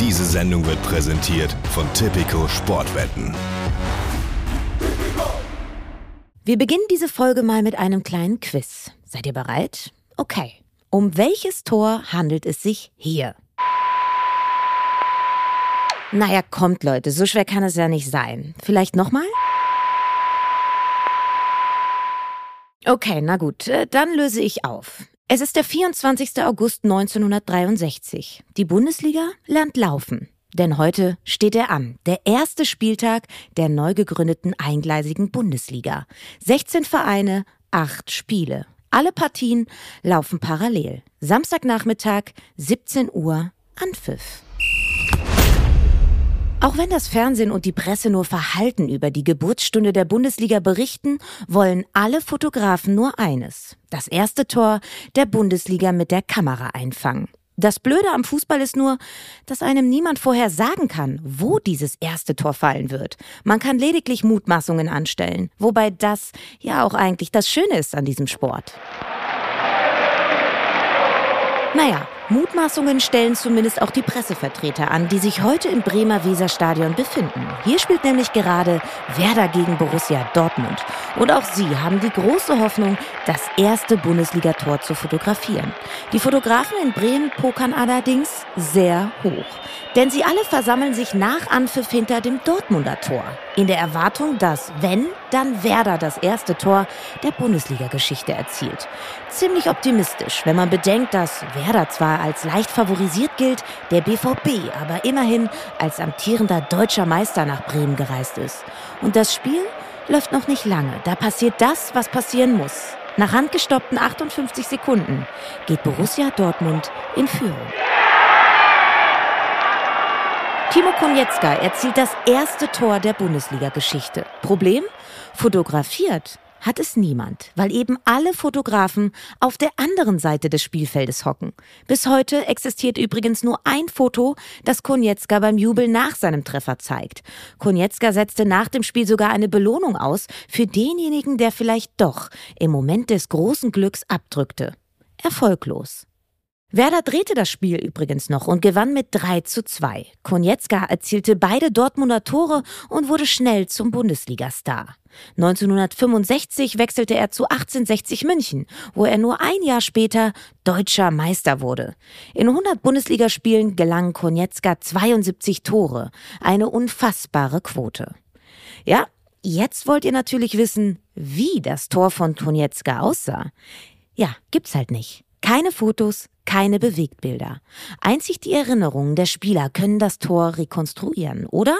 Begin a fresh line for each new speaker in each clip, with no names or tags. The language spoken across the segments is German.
Diese Sendung wird präsentiert von Tipico Sportwetten.
Wir beginnen diese Folge mal mit einem kleinen Quiz. Seid ihr bereit? Okay. Um welches Tor handelt es sich hier? Naja, kommt Leute, so schwer kann es ja nicht sein. Vielleicht nochmal? Okay, na gut, äh, dann löse ich auf. Es ist der 24. August 1963. Die Bundesliga lernt laufen. Denn heute steht er an, der erste Spieltag der neu gegründeten eingleisigen Bundesliga. 16 Vereine, 8 Spiele. Alle Partien laufen parallel. Samstagnachmittag, 17 Uhr, Anpfiff. Auch wenn das Fernsehen und die Presse nur verhalten über die Geburtsstunde der Bundesliga berichten, wollen alle Fotografen nur eines. Das erste Tor der Bundesliga mit der Kamera einfangen. Das Blöde am Fußball ist nur, dass einem niemand vorher sagen kann, wo dieses erste Tor fallen wird. Man kann lediglich Mutmaßungen anstellen, wobei das ja auch eigentlich das Schöne ist an diesem Sport. Naja, Mutmaßungen stellen zumindest auch die Pressevertreter an, die sich heute im Bremer Weserstadion befinden. Hier spielt nämlich gerade Werder gegen Borussia Dortmund. Und auch sie haben die große Hoffnung, das erste Bundesligator zu fotografieren. Die Fotografen in Bremen pokern allerdings sehr hoch. Denn sie alle versammeln sich nach Anpfiff hinter dem Dortmunder Tor. In der Erwartung, dass, wenn, dann Werder das erste Tor der Bundesliga-Geschichte erzielt. Ziemlich optimistisch, wenn man bedenkt, dass Werder zwar als leicht favorisiert gilt, der BVB aber immerhin als amtierender deutscher Meister nach Bremen gereist ist. Und das Spiel läuft noch nicht lange. Da passiert das, was passieren muss. Nach handgestoppten 58 Sekunden geht Borussia Dortmund in Führung. Timo Konietzka erzielt das erste Tor der Bundesliga-Geschichte. Problem? Fotografiert hat es niemand, weil eben alle Fotografen auf der anderen Seite des Spielfeldes hocken. Bis heute existiert übrigens nur ein Foto, das Konietzka beim Jubel nach seinem Treffer zeigt. Konietzka setzte nach dem Spiel sogar eine Belohnung aus für denjenigen, der vielleicht doch im Moment des großen Glücks abdrückte. Erfolglos. Werder drehte das Spiel übrigens noch und gewann mit 3 zu 2. Konietzka erzielte beide Dortmunder Tore und wurde schnell zum Bundesligastar. 1965 wechselte er zu 1860 München, wo er nur ein Jahr später deutscher Meister wurde. In 100 Bundesligaspielen gelangen Konietzka 72 Tore, eine unfassbare Quote. Ja, jetzt wollt ihr natürlich wissen, wie das Tor von Konietzka aussah. Ja, gibt's halt nicht. Keine Fotos, keine Bewegtbilder. Einzig die Erinnerungen der Spieler können das Tor rekonstruieren, oder?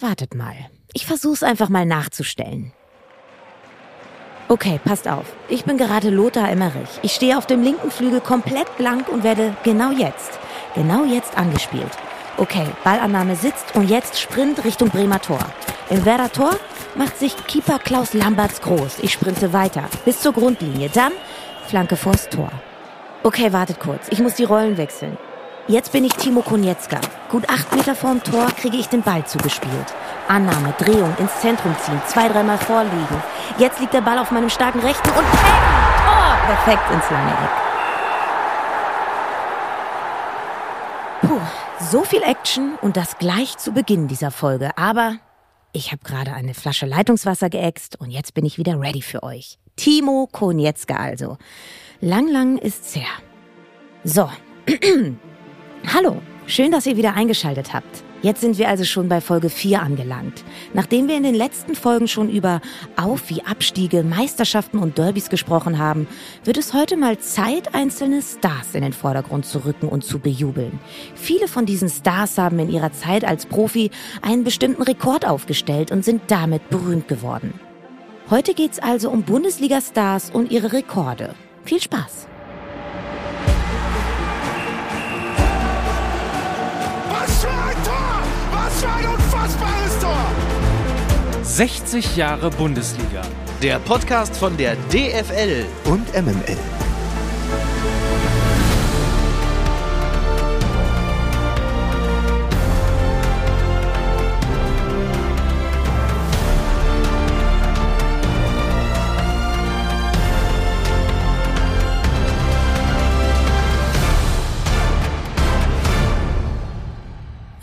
Wartet mal. Ich versuch's einfach mal nachzustellen. Okay, passt auf. Ich bin gerade Lothar Emmerich. Ich stehe auf dem linken Flügel komplett blank und werde genau jetzt, genau jetzt angespielt. Okay, Ballannahme sitzt und jetzt Sprint Richtung Bremer Tor. Im Werder Tor macht sich Keeper Klaus Lamberts groß. Ich sprinte weiter bis zur Grundlinie. Dann Flanke vors Tor. Okay, wartet kurz. Ich muss die Rollen wechseln. Jetzt bin ich Timo Konietzka. Gut acht Meter vorm Tor kriege ich den Ball zugespielt. Annahme, Drehung, ins Zentrum ziehen, zwei, dreimal vorliegen. Jetzt liegt der Ball auf meinem starken Rechten und peng! Tor! Perfekt ins lange Eck. Puh, so viel Action und das gleich zu Beginn dieser Folge. Aber ich habe gerade eine Flasche Leitungswasser geäxt und jetzt bin ich wieder ready für euch. Timo Konietzka also. Lang, lang ist's her. So. Hallo, schön, dass ihr wieder eingeschaltet habt. Jetzt sind wir also schon bei Folge 4 angelangt. Nachdem wir in den letzten Folgen schon über Auf- wie Abstiege, Meisterschaften und Derbys gesprochen haben, wird es heute mal Zeit, einzelne Stars in den Vordergrund zu rücken und zu bejubeln. Viele von diesen Stars haben in ihrer Zeit als Profi einen bestimmten Rekord aufgestellt und sind damit berühmt geworden. Heute geht's also um Bundesliga-Stars und ihre Rekorde. Viel Spaß!
Was für ein Tor! Was für ein unfassbares Tor!
60 Jahre Bundesliga.
Der Podcast von der DFL.
Und MML.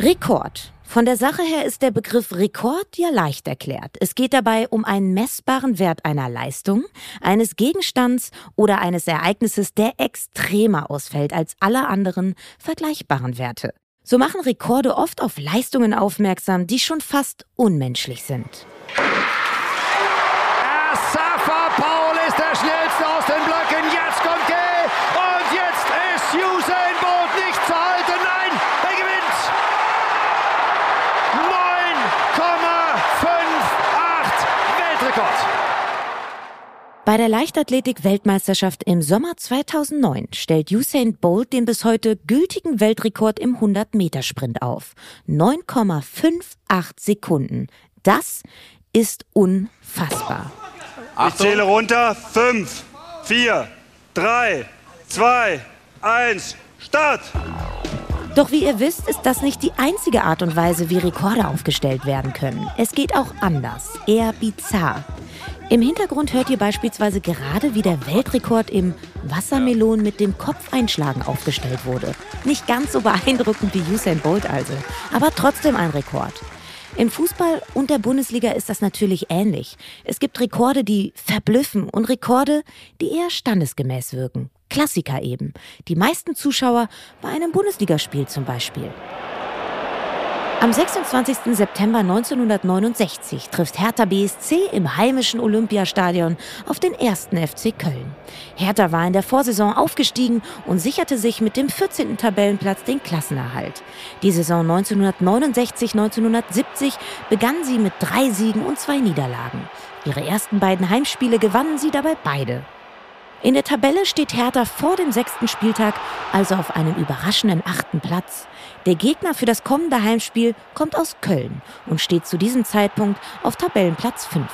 Rekord. Von der Sache her ist der Begriff Rekord ja leicht erklärt. Es geht dabei um einen messbaren Wert einer Leistung, eines Gegenstands oder eines Ereignisses, der extremer ausfällt als alle anderen vergleichbaren Werte. So machen Rekorde oft auf Leistungen aufmerksam, die schon fast unmenschlich sind. Bei der Leichtathletik-Weltmeisterschaft im Sommer 2009 stellt Usain Bolt den bis heute gültigen Weltrekord im 100-Meter-Sprint auf. 9,58 Sekunden. Das ist unfassbar.
Ich zähle runter. 5, 4, 3, 2, 1, Start!
Doch wie ihr wisst, ist das nicht die einzige Art und Weise, wie Rekorde aufgestellt werden können. Es geht auch anders, eher bizarr. Im Hintergrund hört ihr beispielsweise gerade, wie der Weltrekord im Wassermelon mit dem Kopfeinschlagen aufgestellt wurde. Nicht ganz so beeindruckend wie Usain Bolt also, aber trotzdem ein Rekord. Im Fußball und der Bundesliga ist das natürlich ähnlich. Es gibt Rekorde, die verblüffen und Rekorde, die eher standesgemäß wirken. Klassiker eben. Die meisten Zuschauer bei einem Bundesligaspiel zum Beispiel. Am 26. September 1969 trifft Hertha BSC im heimischen Olympiastadion auf den ersten FC Köln. Hertha war in der Vorsaison aufgestiegen und sicherte sich mit dem 14. Tabellenplatz den Klassenerhalt. Die Saison 1969-1970 begann sie mit drei Siegen und zwei Niederlagen. Ihre ersten beiden Heimspiele gewannen sie dabei beide. In der Tabelle steht Hertha vor dem sechsten Spieltag, also auf einem überraschenden achten Platz. Der Gegner für das kommende Heimspiel kommt aus Köln und steht zu diesem Zeitpunkt auf Tabellenplatz 5.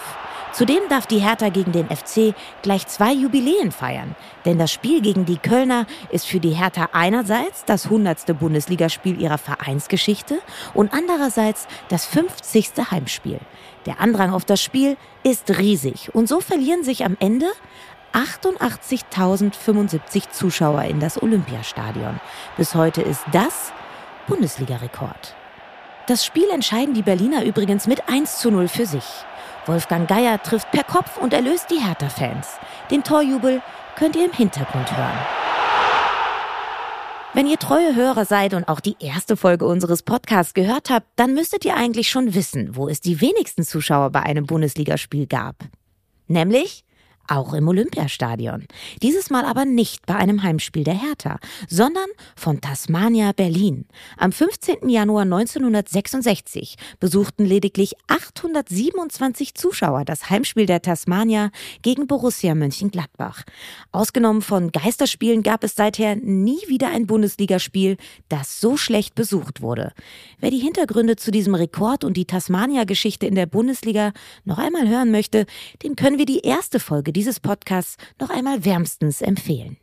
Zudem darf die Hertha gegen den FC gleich zwei Jubiläen feiern. Denn das Spiel gegen die Kölner ist für die Hertha einerseits das 100. Bundesligaspiel ihrer Vereinsgeschichte und andererseits das 50. Heimspiel. Der Andrang auf das Spiel ist riesig und so verlieren sich am Ende 88.075 Zuschauer in das Olympiastadion. Bis heute ist das Bundesliga-Rekord. Das Spiel entscheiden die Berliner übrigens mit 1 zu 0 für sich. Wolfgang Geier trifft per Kopf und erlöst die Hertha-Fans. Den Torjubel könnt ihr im Hintergrund hören. Wenn ihr treue Hörer seid und auch die erste Folge unseres Podcasts gehört habt, dann müsstet ihr eigentlich schon wissen, wo es die wenigsten Zuschauer bei einem Bundesligaspiel gab. Nämlich auch im Olympiastadion. Dieses Mal aber nicht bei einem Heimspiel der Hertha, sondern von Tasmania Berlin. Am 15. Januar 1966 besuchten lediglich 827 Zuschauer das Heimspiel der Tasmania gegen Borussia Mönchengladbach. Ausgenommen von Geisterspielen gab es seither nie wieder ein Bundesligaspiel, das so schlecht besucht wurde. Wer die Hintergründe zu diesem Rekord und die Tasmania-Geschichte in der Bundesliga noch einmal hören möchte, dem können wir die erste Folge dieses Podcasts noch einmal wärmstens empfehlen.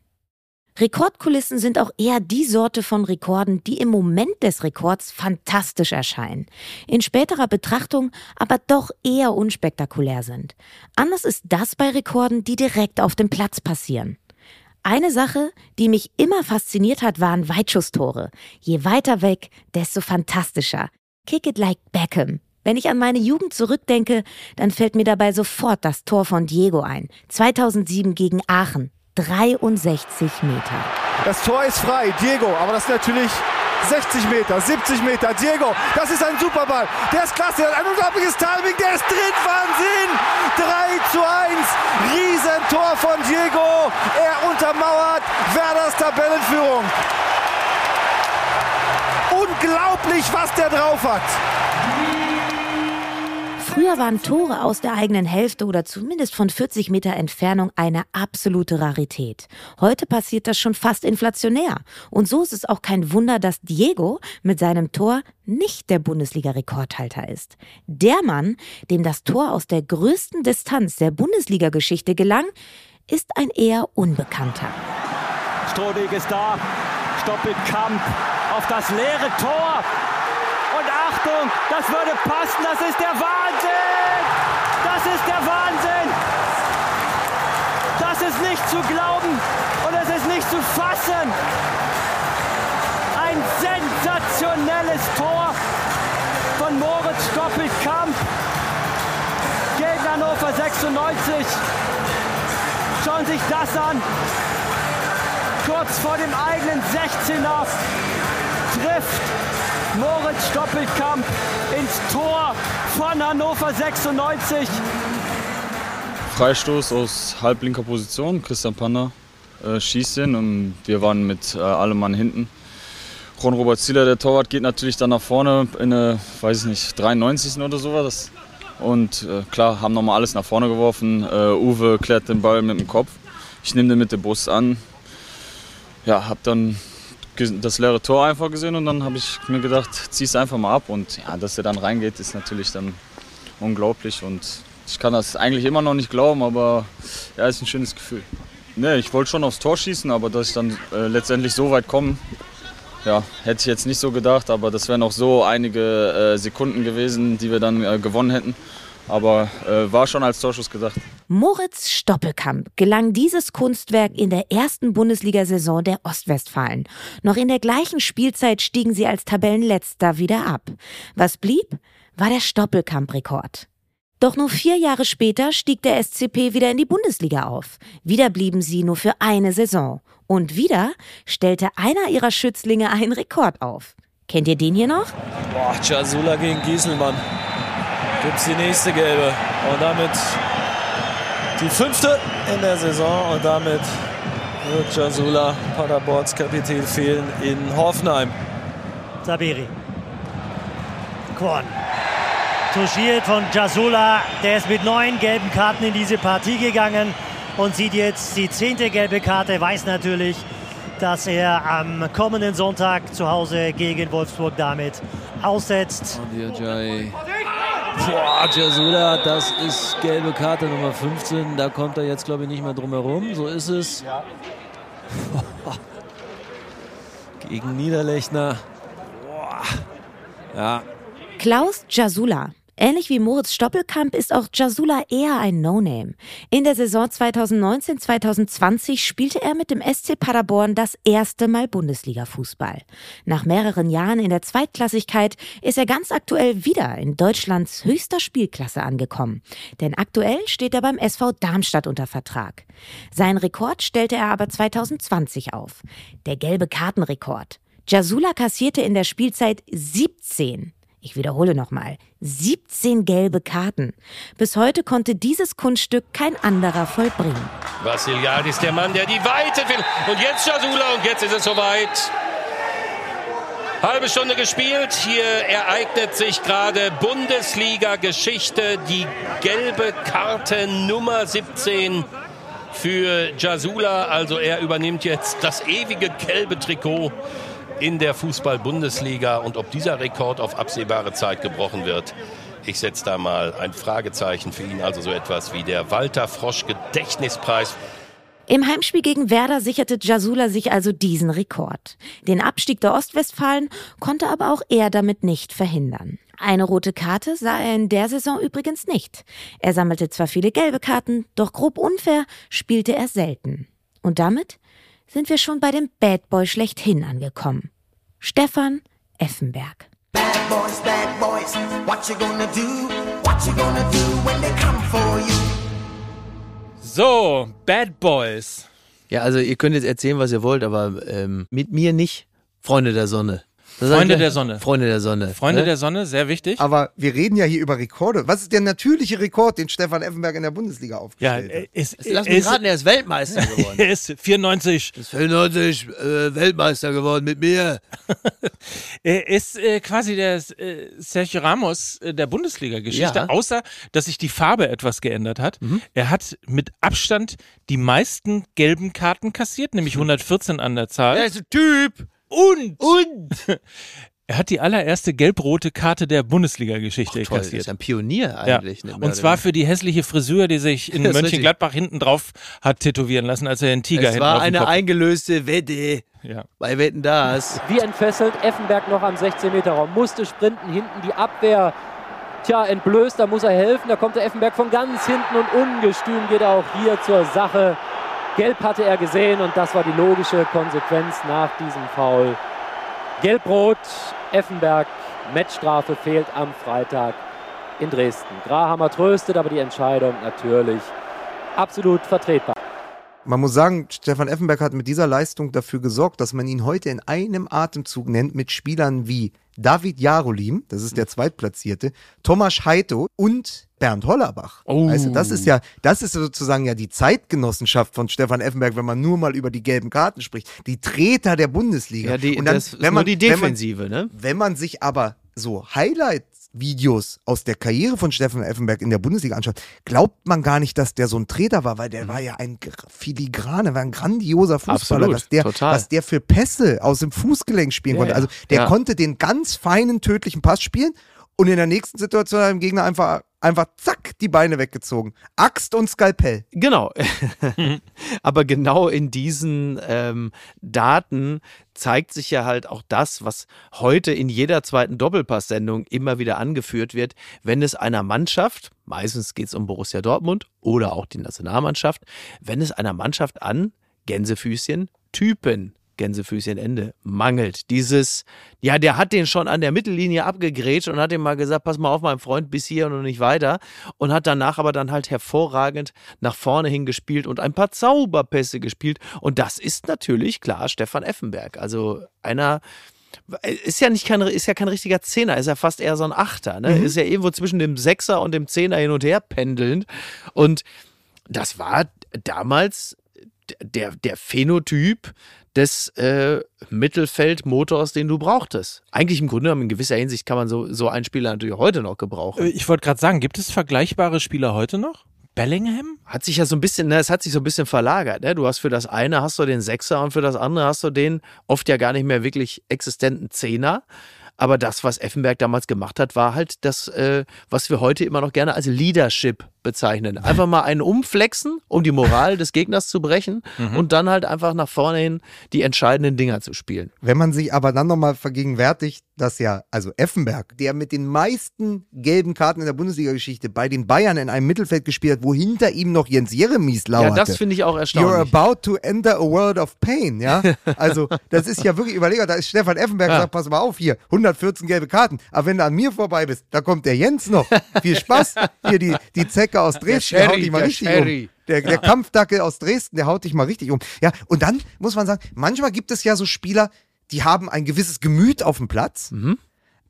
Rekordkulissen sind auch eher die Sorte von Rekorden, die im Moment des Rekords fantastisch erscheinen, in späterer Betrachtung aber doch eher unspektakulär sind. Anders ist das bei Rekorden, die direkt auf dem Platz passieren. Eine Sache, die mich immer fasziniert hat, waren Weitschusstore. Je weiter weg, desto fantastischer. Kick it like Beckham, wenn ich an meine Jugend zurückdenke, dann fällt mir dabei sofort das Tor von Diego ein. 2007 gegen Aachen. 63 Meter.
Das Tor ist frei, Diego, aber das ist natürlich 60 Meter, 70 Meter. Diego, das ist ein Superball. Der ist klasse, der hat ein unglaubliches Timing, der ist drin, Wahnsinn! 3 zu 1, Riesentor von Diego. Er untermauert Werders Tabellenführung. Unglaublich, was der drauf hat.
Früher waren Tore aus der eigenen Hälfte oder zumindest von 40 Meter Entfernung eine absolute Rarität. Heute passiert das schon fast inflationär. Und so ist es auch kein Wunder, dass Diego mit seinem Tor nicht der Bundesliga-Rekordhalter ist. Der Mann, dem das Tor aus der größten Distanz der Bundesliga-Geschichte gelang, ist ein eher Unbekannter.
Strohweg ist da. Stoppelkamp auf das leere Tor. Achtung, das würde passen, das ist der Wahnsinn! Das ist der Wahnsinn! Das ist nicht zu glauben und es ist nicht zu fassen! Ein sensationelles Tor von Moritz Stoppelkamp gegen Hannover 96. Schauen sich das an. Kurz vor dem eigenen 16er trifft Moritz Stoppelkamp ins Tor von Hannover 96.
Freistoß aus halblinker Position. Christian Panner äh, schießt den und wir waren mit äh, allem Mann hinten. Ron-Robert Zieler, der Torwart, geht natürlich dann nach vorne in eine, weiß ich nicht, 93. oder sowas. Und äh, klar, haben nochmal alles nach vorne geworfen. Äh, Uwe klärt den Ball mit dem Kopf. Ich nehme den mit dem Bus an. Ja, habe dann das leere Tor einfach gesehen und dann habe ich mir gedacht, zieh es einfach mal ab. Und ja, dass er dann reingeht, ist natürlich dann unglaublich. Und ich kann das eigentlich immer noch nicht glauben, aber ja, ist ein schönes Gefühl. Nee, ich wollte schon aufs Tor schießen, aber dass ich dann äh, letztendlich so weit komme, ja, hätte ich jetzt nicht so gedacht, aber das wären auch so einige äh, Sekunden gewesen, die wir dann äh, gewonnen hätten. Aber äh, war schon als Torschuss gedacht.
Moritz Stoppelkamp gelang dieses Kunstwerk in der ersten Bundesliga-Saison der Ostwestfalen. Noch in der gleichen Spielzeit stiegen sie als Tabellenletzter wieder ab. Was blieb, war der Stoppelkamp-Rekord. Doch nur vier Jahre später stieg der SCP wieder in die Bundesliga auf. Wieder blieben sie nur für eine Saison. Und wieder stellte einer ihrer Schützlinge einen Rekord auf. Kennt ihr den hier noch?
Boah, Jasula gegen Gieselmann. Gibt's die nächste gelbe. Und damit die fünfte in der Saison. Und damit wird Jasula, Paderborns Kapitän, fehlen in Hoffenheim.
Sabiri. Korn. Touchiert von Jasula. Der ist mit neun gelben Karten in diese Partie gegangen und sieht jetzt die zehnte gelbe Karte, weiß natürlich, dass er am kommenden Sonntag zu Hause gegen Wolfsburg damit aussetzt.
Boah, Jasula, das ist gelbe Karte Nummer 15. Da kommt er jetzt, glaube ich, nicht mehr drum herum. So ist es. Gegen Niederlechner. Boah. Ja.
Klaus Jasula Ähnlich wie Moritz Stoppelkamp ist auch Jasula eher ein No-Name. In der Saison 2019-2020 spielte er mit dem SC Paderborn das erste Mal Bundesliga-Fußball. Nach mehreren Jahren in der Zweitklassigkeit ist er ganz aktuell wieder in Deutschlands höchster Spielklasse angekommen. Denn aktuell steht er beim SV Darmstadt unter Vertrag. Seinen Rekord stellte er aber 2020 auf. Der gelbe Kartenrekord. Jasula kassierte in der Spielzeit 17 ich wiederhole nochmal, 17 gelbe Karten. Bis heute konnte dieses Kunststück kein anderer vollbringen.
Vassiliadis, der Mann, der die Weite will. Und jetzt Jasula und jetzt ist es soweit. Halbe Stunde gespielt. Hier ereignet sich gerade Bundesliga-Geschichte. Die gelbe Karte Nummer 17 für Jasula. Also er übernimmt jetzt das ewige gelbe Trikot in der Fußball-Bundesliga und ob dieser Rekord auf absehbare Zeit gebrochen wird. Ich setze da mal ein Fragezeichen für ihn, also so etwas wie der Walter Frosch Gedächtnispreis.
Im Heimspiel gegen Werder sicherte Jasula sich also diesen Rekord. Den Abstieg der Ostwestfalen konnte aber auch er damit nicht verhindern. Eine rote Karte sah er in der Saison übrigens nicht. Er sammelte zwar viele gelbe Karten, doch grob unfair spielte er selten. Und damit sind wir schon bei dem Bad Boy schlechthin angekommen. Stefan Effenberg. Bad boys, bad boys, what you gonna do? What you gonna do when they come
for you? So, Bad Boys.
Ja, also ihr könnt jetzt erzählen, was ihr wollt, aber ähm, mit mir nicht Freunde der Sonne.
Freunde der Sonne.
Freunde der Sonne.
Freunde ne? der Sonne, sehr wichtig.
Aber wir reden ja hier über Rekorde. Was ist der natürliche Rekord, den Stefan Effenberg in der Bundesliga aufgestellt
ja,
hat?
Ist, ist,
Lass mich raten, er ist Weltmeister geworden.
er ist 94.
Ist 94 äh, Weltmeister geworden mit mir.
er ist äh, quasi der äh, Sergio Ramos äh, der Bundesliga-Geschichte, ja. außer dass sich die Farbe etwas geändert hat. Mhm. Er hat mit Abstand die meisten gelben Karten kassiert, nämlich 114 an der Zahl.
Er ist ein Typ.
Und,
und
er hat die allererste gelb-rote Karte der Bundesliga-Geschichte kassiert.
Er ist ein Pionier eigentlich.
Ja. Und zwar für die hässliche Frisur, die sich in Mönchengladbach hinten drauf hat tätowieren lassen, als er den Tiger
Es war eine Kopf. eingelöste Wette.
Ja.
Bei Wetten das.
Wie entfesselt, Effenberg noch am 16-Meter-Raum, musste sprinten, hinten die Abwehr. Tja, entblößt, da muss er helfen. Da kommt der Effenberg von ganz hinten und ungestüm geht er auch hier zur Sache. Gelb hatte er gesehen und das war die logische Konsequenz nach diesem Foul. Gelb-Rot, Effenberg, Matchstrafe fehlt am Freitag
in Dresden. Grahammer tröstet, aber die Entscheidung natürlich absolut vertretbar.
Man muss sagen, Stefan Effenberg hat mit dieser Leistung dafür gesorgt, dass man ihn heute in einem Atemzug nennt mit Spielern wie David Jarolim, das ist der Zweitplatzierte, Thomas Heito und Bernd Hollerbach.
Oh.
Also das ist ja, das ist sozusagen ja die Zeitgenossenschaft von Stefan Effenberg, wenn man nur mal über die gelben Karten spricht. Die Treter der Bundesliga.
Ja, die,
und dann,
das ist
wenn man,
nur die Defensive,
wenn man,
ne?
Wenn man sich aber so Highlight-Videos aus der Karriere von Stefan Effenberg in der Bundesliga anschaut, glaubt man gar nicht, dass der so ein Treter war, weil der
Mhm.
war ja ein Filigrane, war ein grandioser Fußballer,
Absolut,
was der,
total.
was der für Pässe aus dem Fußgelenk spielen
Ja,
konnte. Also der
Ja.
konnte den ganz feinen, tödlichen Pass spielen und in der nächsten Situation hat dem Gegner einfach, einfach zack, die Beine weggezogen. Axt und Skalpell.
Genau. Aber genau in diesen ähm, Daten zeigt sich ja halt auch das, was heute in jeder zweiten Doppelpass-Sendung immer wieder angeführt wird, wenn es einer Mannschaft, meistens geht es um Borussia Dortmund oder auch die Nationalmannschaft, wenn es einer Mannschaft an Gänsefüßchen Typen Gänsefüßchen Ende mangelt. Dieses, ja, der hat den schon an der Mittellinie abgegrätscht und hat ihm mal gesagt, pass mal auf, mein Freund, bis hier und nicht weiter. Und hat danach aber dann halt hervorragend nach vorne hingespielt und ein paar Zauberpässe gespielt. Und das ist natürlich klar Stefan Effenberg. Also einer, ist ja nicht kein, ist ja kein richtiger Zehner, ist ja fast eher so ein Achter. Ne?
Mhm.
Ist ja irgendwo zwischen dem Sechser und dem Zehner hin und her pendelnd. Und das war damals der, der Phänotyp des äh, Mittelfeldmotors, den du brauchtest. Eigentlich im Grunde genommen in gewisser Hinsicht kann man so, so einen Spieler natürlich heute noch gebrauchen.
Äh, Ich wollte gerade sagen, gibt es vergleichbare Spieler heute noch? Bellingham?
Hat sich ja so ein bisschen, ne, es hat sich so ein bisschen verlagert. Ne? Du hast für das eine hast du den Sechser und für das andere hast du den oft ja gar nicht mehr wirklich existenten Zehner. Aber das, was Effenberg damals gemacht hat, war halt das, äh, was wir heute immer noch gerne als Leadership bezeichnen. Einfach mal einen umflexen, um die Moral des Gegners zu brechen
Mhm.
und dann halt einfach nach vorne hin die entscheidenden Dinger zu spielen.
Wenn man sich aber dann nochmal vergegenwärtigt, dass ja, also Effenberg, der mit den meisten gelben Karten in der Bundesliga-Geschichte bei den Bayern in einem Mittelfeld gespielt hat, wo hinter ihm noch Jens Jeremies lauerte.
Ja, das finde ich auch
You're
erstaunlich.
about to enter a world of pain, ja? Also, das ist ja wirklich, überleger, da ist Stefan Effenberg,
Ja.
sagt, pass mal auf hier, 114 gelbe Karten, aber wenn du an mir vorbei bist, da kommt der Jens noch. Viel Spaß. Hier die, die Zecke aus Dresden, der,
Sherry,
haut dich mal
der
richtig
Sherry.
um. Der, der Kampfdackel aus Dresden, der haut dich mal richtig um. Ja, und dann muss man sagen, manchmal gibt es ja so Spieler, die haben ein gewisses Gemüt auf dem Platz,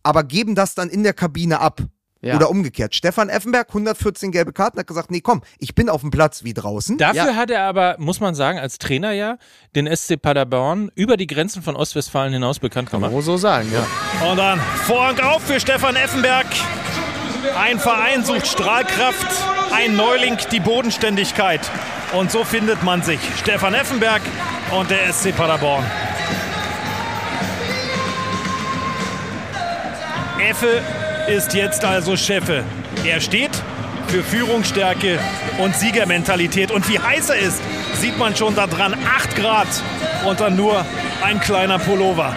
aber geben das dann in der Kabine ab.
Ja.
Oder umgekehrt. Stefan Effenberg, 114 gelbe Karten, hat gesagt, nee, komm, ich bin auf dem Platz wie draußen.
Dafür hat er aber, muss man sagen, als Trainer ja den SC Paderborn über die Grenzen von Ostwestfalen hinaus bekannt gemacht.
Kann man so sagen, ja.
Und dann Vorhang auf für Stefan Effenberg. Ein Verein sucht Strahlkraft, ein Neuling die Bodenständigkeit. Und so findet man sich. Stefan Effenberg und der SC Paderborn. Effe ist jetzt also Chefe. Er steht für Führungsstärke und Siegermentalität. Und wie heiß er ist, sieht man schon da dran. 8 Grad und dann nur ein kleiner Pullover.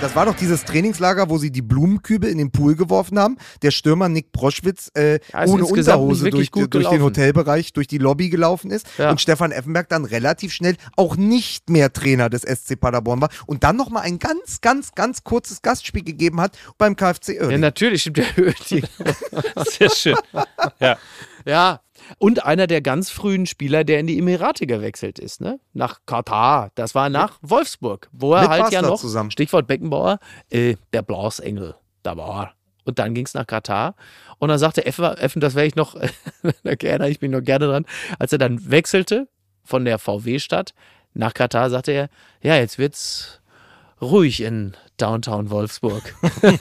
Das war doch dieses Trainingslager, wo sie die Blumenkübel in den Pool geworfen haben. Der Stürmer Nick Proschwitz äh,
Ja, ist
ohne Unterhose
wirklich
durch,
gut
durch den. Hotelbereich, durch die Lobby gelaufen ist.
Ja.
Und Stefan Effenberg dann relativ schnell auch nicht mehr Trainer des SC Paderborn war. Und dann nochmal ein ganz, ganz, ganz kurzes Gastspiel gegeben hat beim KfC
Ja,
Oerding.
natürlich stimmt der Oerding.
Sehr schön. Ja.
Ja. Und einer der ganz frühen Spieler, der in die Emirate gewechselt ist, ne? Nach Katar. Das war nach Wolfsburg, wo er
Mit
halt ja
Basler
noch,
zusammen.
Stichwort Beckenbauer, äh, der Blasengel, da war er. Und dann ging es nach Katar. Und dann sagte Effen, Effen das wäre ich noch, da erinnere ich mich noch gerne dran, als er dann wechselte von der VW-Stadt nach Katar, sagte er, ja, jetzt wird's ruhig in Downtown Wolfsburg.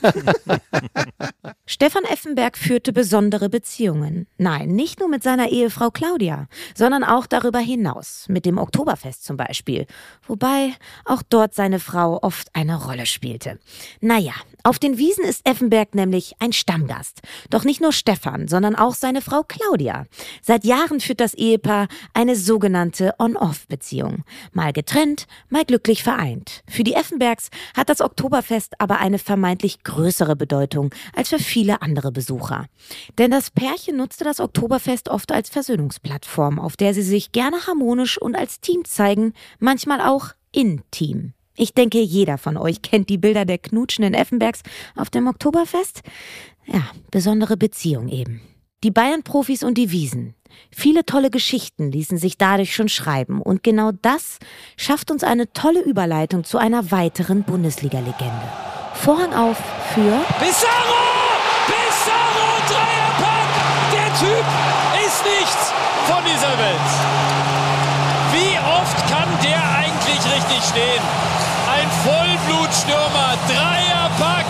Stefan Effenberg führte besondere Beziehungen. Nein, nicht nur mit seiner Ehefrau Claudia, sondern auch darüber hinaus, mit dem Oktoberfest zum Beispiel. Wobei auch dort seine Frau oft eine Rolle spielte. Naja, auf den Wiesen ist Effenberg nämlich ein Stammgast. Doch nicht nur Stefan, sondern auch seine Frau Claudia. Seit Jahren führt das Ehepaar eine sogenannte On-Off-Beziehung. Mal getrennt, mal glücklich vereint. Für die Effenbergs hat das Oktoberfest aber eine vermeintlich größere Bedeutung als für viele andere Besucher. Denn das Pärchen nutzte das Oktoberfest oft als Versöhnungsplattform, auf der sie sich gerne harmonisch und als Team zeigen, manchmal auch intim. Ich denke, jeder von euch kennt die Bilder der knutschenden Effenbergs auf dem Oktoberfest. Ja, besondere Beziehung eben. Die Bayern-Profis und die Wiesen. Viele tolle Geschichten ließen sich dadurch schon schreiben und genau das schafft uns eine tolle Überleitung zu einer weiteren Bundesliga-Legende. Vorhang auf für
Pizarro! Pizarro, Dreierpack! Der Typ ist nichts von dieser Welt. Wie oft kann der eigentlich richtig stehen? Ein Vollblutstürmer, Dreierpack,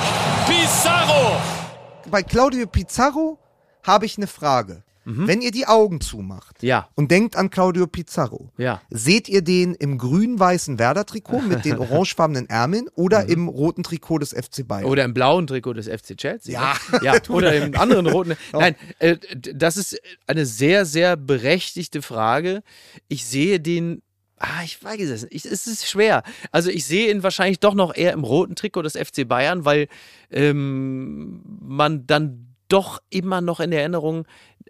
Pizarro!
Bei Claudio Pizarro habe ich eine Frage. Wenn ihr die Augen zumacht
Ja.
und denkt an Claudio Pizarro,
Ja.
seht ihr den im grün-weißen Werder-Trikot mit den orangefarbenen Ärmeln oder im roten Trikot des FC Bayern?
Oder im blauen Trikot des FC Chelsea.
Ja.
ne? ja. Oder im anderen roten. Nein, äh, das ist eine sehr, sehr berechtigte Frage. Ich sehe den. Ah, ich weiß es nicht. Ich, es ist schwer. Also ich sehe ihn wahrscheinlich doch noch eher im roten Trikot des FC Bayern, weil ähm, man dann doch immer noch in Erinnerung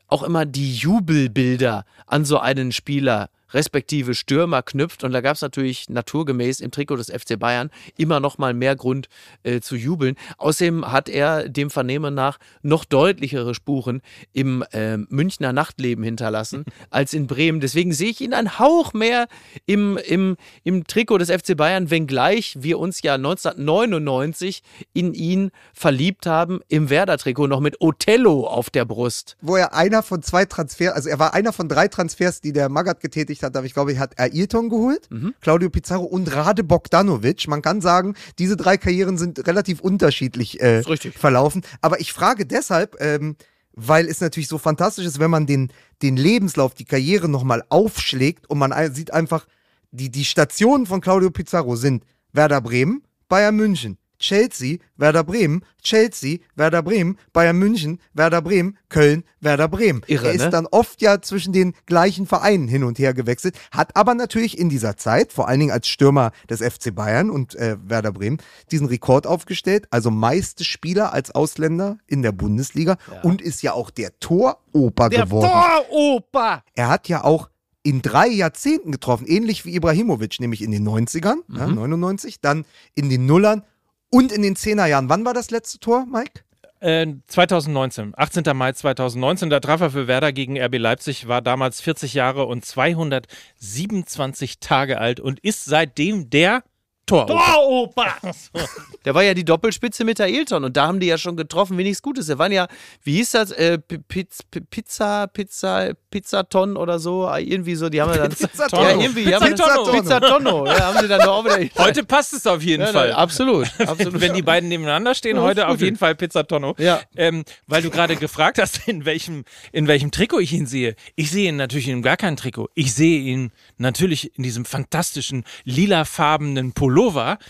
auch immer die Jubelbilder an so einen Spieler respektive Stürmer knüpft. Und da gab es natürlich naturgemäß im Trikot des FC Bayern immer noch mal mehr Grund äh, zu jubeln. Außerdem hat er dem Vernehmen nach noch deutlichere Spuren im ähm, Münchner Nachtleben hinterlassen als in Bremen. Deswegen sehe ich ihn ein Hauch mehr im, im, im Trikot des FC Bayern, wenngleich wir uns ja 1999 in ihn verliebt haben, im Werder-Trikot noch mit Othello auf der Brust.
Wo er einer von zwei Transfers, also er war einer von drei Transfers, die der Magath getätigt hat, aber ich glaube, er hat Ayrton geholt, Claudio Pizarro und Rade Bogdanovic. Man kann sagen, diese drei Karrieren sind relativ unterschiedlich äh, verlaufen. Aber ich frage deshalb, ähm, weil es natürlich so fantastisch ist, wenn man den, den Lebenslauf, die Karriere nochmal aufschlägt und man sieht einfach, die, die Stationen von Claudio Pizarro sind Werder Bremen, Bayern München, Chelsea, Werder Bremen, Chelsea, Werder Bremen, Bayern München, Werder Bremen, Köln, Werder Bremen.
Irre,
er ist
ne?
dann oft ja zwischen den gleichen Vereinen hin und her gewechselt, hat aber natürlich in dieser Zeit, vor allen Dingen als Stürmer des FC Bayern und äh, Werder Bremen, diesen Rekord aufgestellt, also meiste Spieler als Ausländer in der Bundesliga und ist ja auch der Toroper
Der
geworden.
Toroper!
Er hat ja auch in drei Jahrzehnten getroffen, ähnlich wie Ibrahimovic, nämlich in den 90ern, ja,
Mhm.
99, dann in den Nullern und in den Zehnerjahren. Wann war das letzte Tor, Mike?
Äh, 2019, 18. Mai 2019, da traf er für Werder gegen RB Leipzig, war damals 40 Jahre und 227 Tage alt und ist seitdem der Toroper.
Toroper! Der war ja die Doppelspitze mit der Ailton und da haben die ja schon getroffen, wie nichts Gutes. Der waren ja, wie hieß das, äh, Piz- Pizza, Pizza, Pizzaton oder so, äh, irgendwie so, die haben ja dann.
Pizzatonno.
Ja, irgendwie, die haben
Pizzatonno.
Pizzatonno. Ja, haben sie dann auch wieder.
Heute passt es auf jeden
Ja,
Fall.
nein, absolut, absolut.
Wenn die beiden nebeneinander stehen,
Ja,
heute auf jeden Fall Pizzatonno.
Ja.
Ähm, weil du gerade gefragt hast, in welchem, in welchem Trikot ich ihn sehe. Ich sehe ihn natürlich in gar kein Trikot. Ich sehe ihn natürlich in diesem fantastischen lilafarbenen Pullover,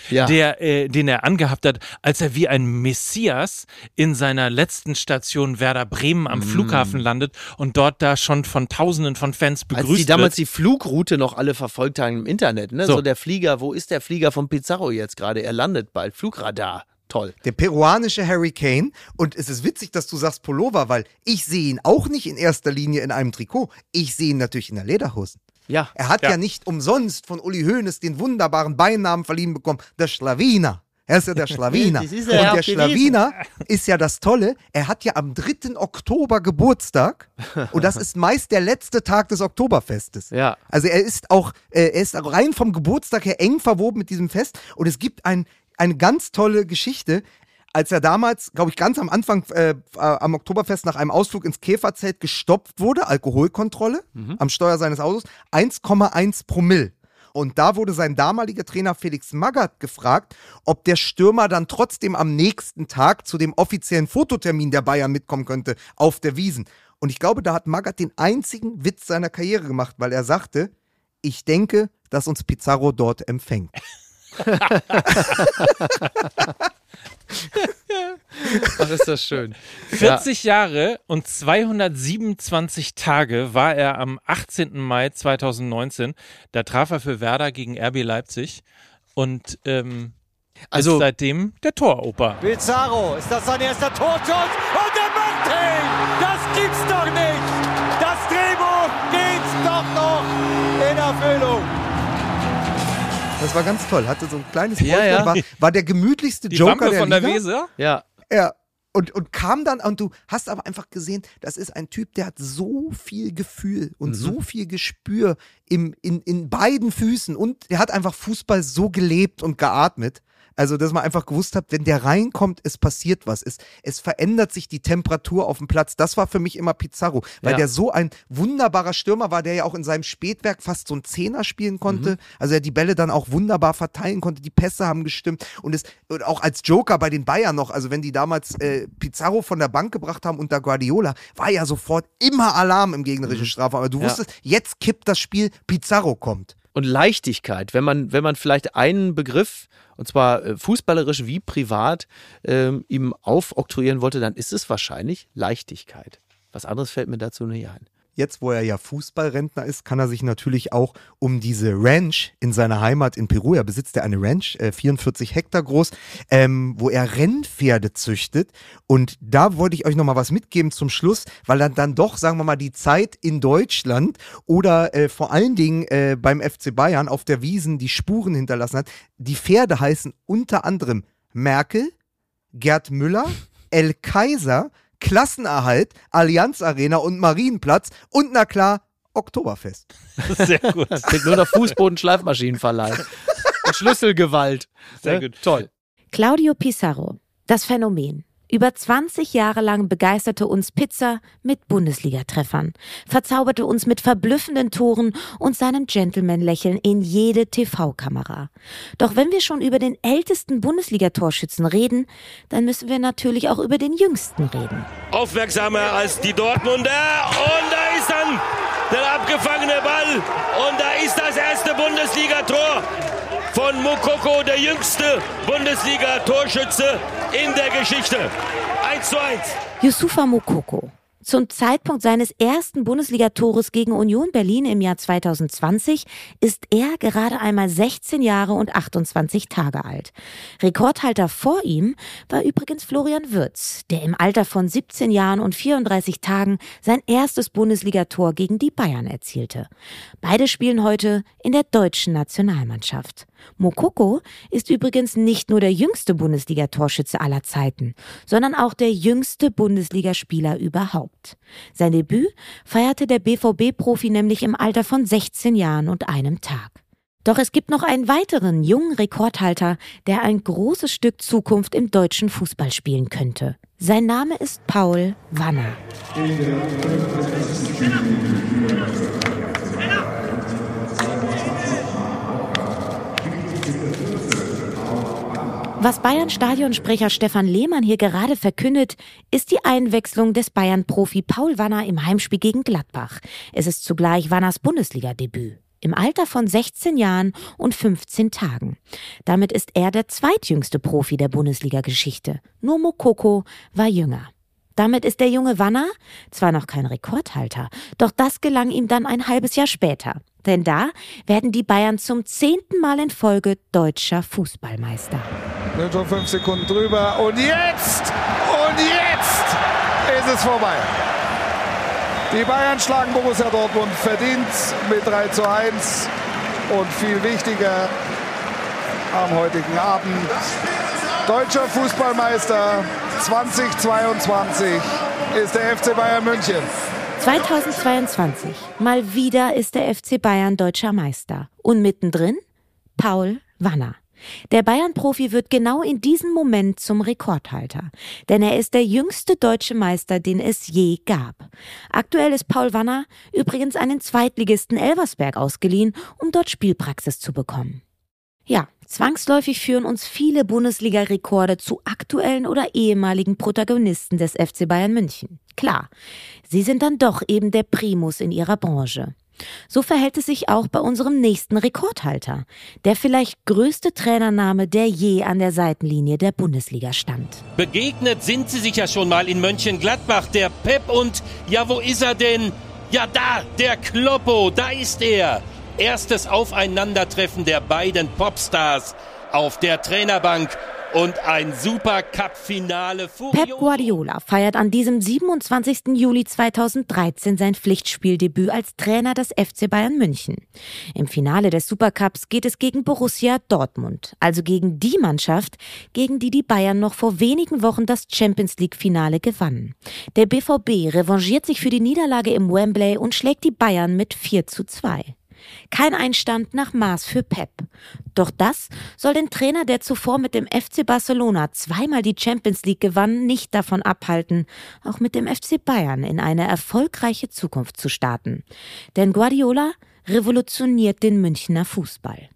Ja.
der, äh, den er angehabt hat, als er wie ein Messias in seiner letzten Station Werder Bremen am Flughafen landet und dort da schon von Tausenden von Fans
Als
begrüßt
die damals
wird.
die Flugroute noch alle verfolgt haben im Internet, ne? So.
So.
der Flieger, wo ist der Flieger von Pizarro jetzt gerade? Er landet bald. Flugradar. Toll.
Der peruanische Harry Kane. Und es ist witzig, dass du sagst Pullover, weil ich sehe ihn auch nicht in erster Linie in einem Trikot. Ich sehe ihn natürlich in der Lederhosen.
Ja.
Er hat ja.
Ja.
nicht umsonst von Uli Hoeneß den wunderbaren Beinamen verliehen bekommen, der Schlawiner. Er ist ja der Schlawiner. Und
er
der. Schlawiner ist ja das Tolle, er hat ja am 3. Oktober Geburtstag und das ist meist der letzte Tag des Oktoberfestes.
Ja.
Also er ist auch, äh, er ist rein vom Geburtstag her eng verwoben mit diesem Fest und es gibt ein, eine ganz tolle Geschichte. Als er damals, glaube ich, ganz am Anfang äh, äh, am Oktoberfest nach einem Ausflug ins Käferzelt gestoppt wurde, Alkoholkontrolle am Steuer seines Autos, 1,1 Promille. Und da wurde sein damaliger Trainer Felix Magath gefragt, ob der Stürmer dann trotzdem am nächsten Tag zu dem offiziellen Fototermin der Bayern mitkommen könnte auf der Wiesen. Und ich glaube, da hat Magath den einzigen Witz seiner Karriere gemacht, weil er sagte, ich denke, dass uns Pizarro dort empfängt.
Ach, ist das schön.
40 Jahre und 227 Tage war er am 18. Mai 2019. Da traf er für Werder gegen RB Leipzig und ähm,
Also-
ist seitdem der Toroper.
Pizarro, ist das sein erster Torschuss? Und er macht ihn! Das gibt's doch nicht! Das
war ganz toll. Hatte so ein kleines
Ja,
Häufchen,
ja.
War, war der gemütlichste
Die
Joker
Wampe
der
von
Liga.
der Weser?
Ja.
Ja. und, und kam dann, und du hast aber einfach gesehen, das ist ein Typ, der hat so viel Gefühl und
Mhm.
so viel Gespür im, in, in beiden Füßen und der hat einfach Fußball so gelebt und geatmet. Also, dass man einfach gewusst hat, wenn der reinkommt, es passiert was. Es, es verändert sich die Temperatur auf dem Platz. Das war für mich immer Pizarro, weil
Ja.
der so ein wunderbarer Stürmer war, der ja auch in seinem Spätwerk fast so ein Zehner spielen konnte.
Mhm.
Also er die Bälle dann auch wunderbar verteilen konnte. Die Pässe haben gestimmt. Und, es, und auch als Joker bei den Bayern noch, also wenn die damals äh, Pizarro von der Bank gebracht haben unter Guardiola, war ja sofort immer Alarm im gegnerischen Strafraum. Aber du
Mhm. Ja.
wusstest, jetzt kippt das Spiel, Pizarro kommt.
Und Leichtigkeit, wenn man, wenn man vielleicht einen Begriff, und zwar äh, fußballerisch wie privat, ähm, ihm aufoktroyieren wollte, dann ist es wahrscheinlich Leichtigkeit. Was anderes fällt mir dazu nicht ein.
Jetzt, wo er ja Fußballrentner ist, kann er sich natürlich auch um diese Ranch in seiner Heimat in Peru, er besitzt ja eine Ranch, äh, 44 Hektar groß, ähm, wo er Rennpferde züchtet. Und da wollte ich euch nochmal was mitgeben zum Schluss, weil er dann doch, sagen wir mal, die Zeit in Deutschland oder äh, vor allen Dingen äh, beim FC Bayern auf der Wiesen die Spuren hinterlassen hat. Die Pferde heißen unter anderem Merkel, Gerd Müller, El Kaiser, Klassenerhalt, Allianz Arena und Marienplatz und na klar, Oktoberfest.
Sehr gut.
Nur noch Fußboden-Schleifmaschinenverleih. und Schlüsselgewalt.
Sehr
Ne?
gut.
Toll.
Claudio Pizarro, das Phänomen. Über 20 Jahre lang begeisterte uns Pizza mit Bundesligatreffern, verzauberte uns mit verblüffenden Toren und seinem Gentleman-Lächeln in jede TV-Kamera. Doch wenn wir schon über den ältesten Bundesligatorschützen reden, dann müssen wir natürlich auch über den jüngsten reden.
Aufmerksamer als die Dortmunder. Und da ist dann der abgefangene Ball. Und da ist das erste Bundesligator von Mokoko, der jüngste Bundesliga-Torschütze in der Geschichte. 1 zu 1.
Yusufa Mokoko. Zum Zeitpunkt seines ersten Bundesligatores gegen Union Berlin im Jahr 2020 ist er gerade einmal 16 Jahre und 28 Tage alt. Rekordhalter vor ihm war übrigens Florian Würz, der im Alter von 17 Jahren und 34 Tagen sein erstes Bundesligator gegen die Bayern erzielte. Beide spielen heute in der deutschen Nationalmannschaft. Mokoko ist übrigens nicht nur der jüngste Bundesliga-Torschütze aller Zeiten, sondern auch der jüngste Bundesligaspieler überhaupt. Sein Debüt feierte der BVB-Profi nämlich im Alter von 16 Jahren und einem Tag. Doch es gibt noch einen weiteren jungen Rekordhalter, der ein großes Stück Zukunft im deutschen Fußball spielen könnte. Sein Name ist Paul Wanner. Was Bayern-Stadionsprecher Stefan Lehmann hier gerade verkündet, ist die Einwechslung des Bayern-Profi Paul Wanner im Heimspiel gegen Gladbach. Es ist zugleich Wanners Bundesliga-Debüt. Im Alter von 16 Jahren und 15 Tagen. Damit ist er der zweitjüngste Profi der Bundesliga-Geschichte. Nur Mokoko war jünger. Damit ist der junge Wanner zwar noch kein Rekordhalter, doch das gelang ihm dann ein halbes Jahr später. Denn da werden die Bayern zum zehnten Mal in Folge deutscher Fußballmeister.
Sind schon fünf Sekunden drüber. Und jetzt! Und jetzt ist es vorbei. Die Bayern schlagen Borussia Dortmund verdient mit 3 zu 1. Und viel wichtiger am heutigen Abend. Deutscher Fußballmeister 2022 ist der FC Bayern München.
2022. Mal wieder ist der FC Bayern deutscher Meister. Und mittendrin Paul Wanner. Der Bayern-Profi wird genau in diesem Moment zum Rekordhalter. Denn er ist der jüngste deutsche Meister, den es je gab. Aktuell ist Paul Wanner übrigens den Zweitligisten Elversberg ausgeliehen, um dort Spielpraxis zu bekommen. Ja, zwangsläufig führen uns viele Bundesliga-Rekorde zu aktuellen oder ehemaligen Protagonisten des FC Bayern München. Klar, sie sind dann doch eben der Primus in ihrer Branche. So verhält es sich auch bei unserem nächsten Rekordhalter, der vielleicht größte Trainername, der je an der Seitenlinie der Bundesliga stand.
Begegnet sind sie sich ja schon mal in Mönchengladbach, der Pep und ja, wo ist er denn? Ja, da, der Kloppo, da ist er. Erstes Aufeinandertreffen der beiden Popstars auf der Trainerbank. Und ein Supercup-Finale.
Pep Guardiola feiert an diesem 27. Juli 2013 sein Pflichtspieldebüt als Trainer des FC Bayern München. Im Finale des Supercups geht es gegen Borussia Dortmund, also gegen die Mannschaft, gegen die die Bayern noch vor wenigen Wochen das Champions League-Finale gewannen. Der BVB revanchiert sich für die Niederlage im Wembley und schlägt die Bayern mit 4 zu 2. Kein Einstand nach Maß für Pep. Doch das soll den Trainer, der zuvor mit dem FC Barcelona zweimal die Champions League gewann, nicht davon abhalten, auch mit dem FC Bayern in eine erfolgreiche Zukunft zu starten. Denn Guardiola revolutioniert den Münchner Fußball.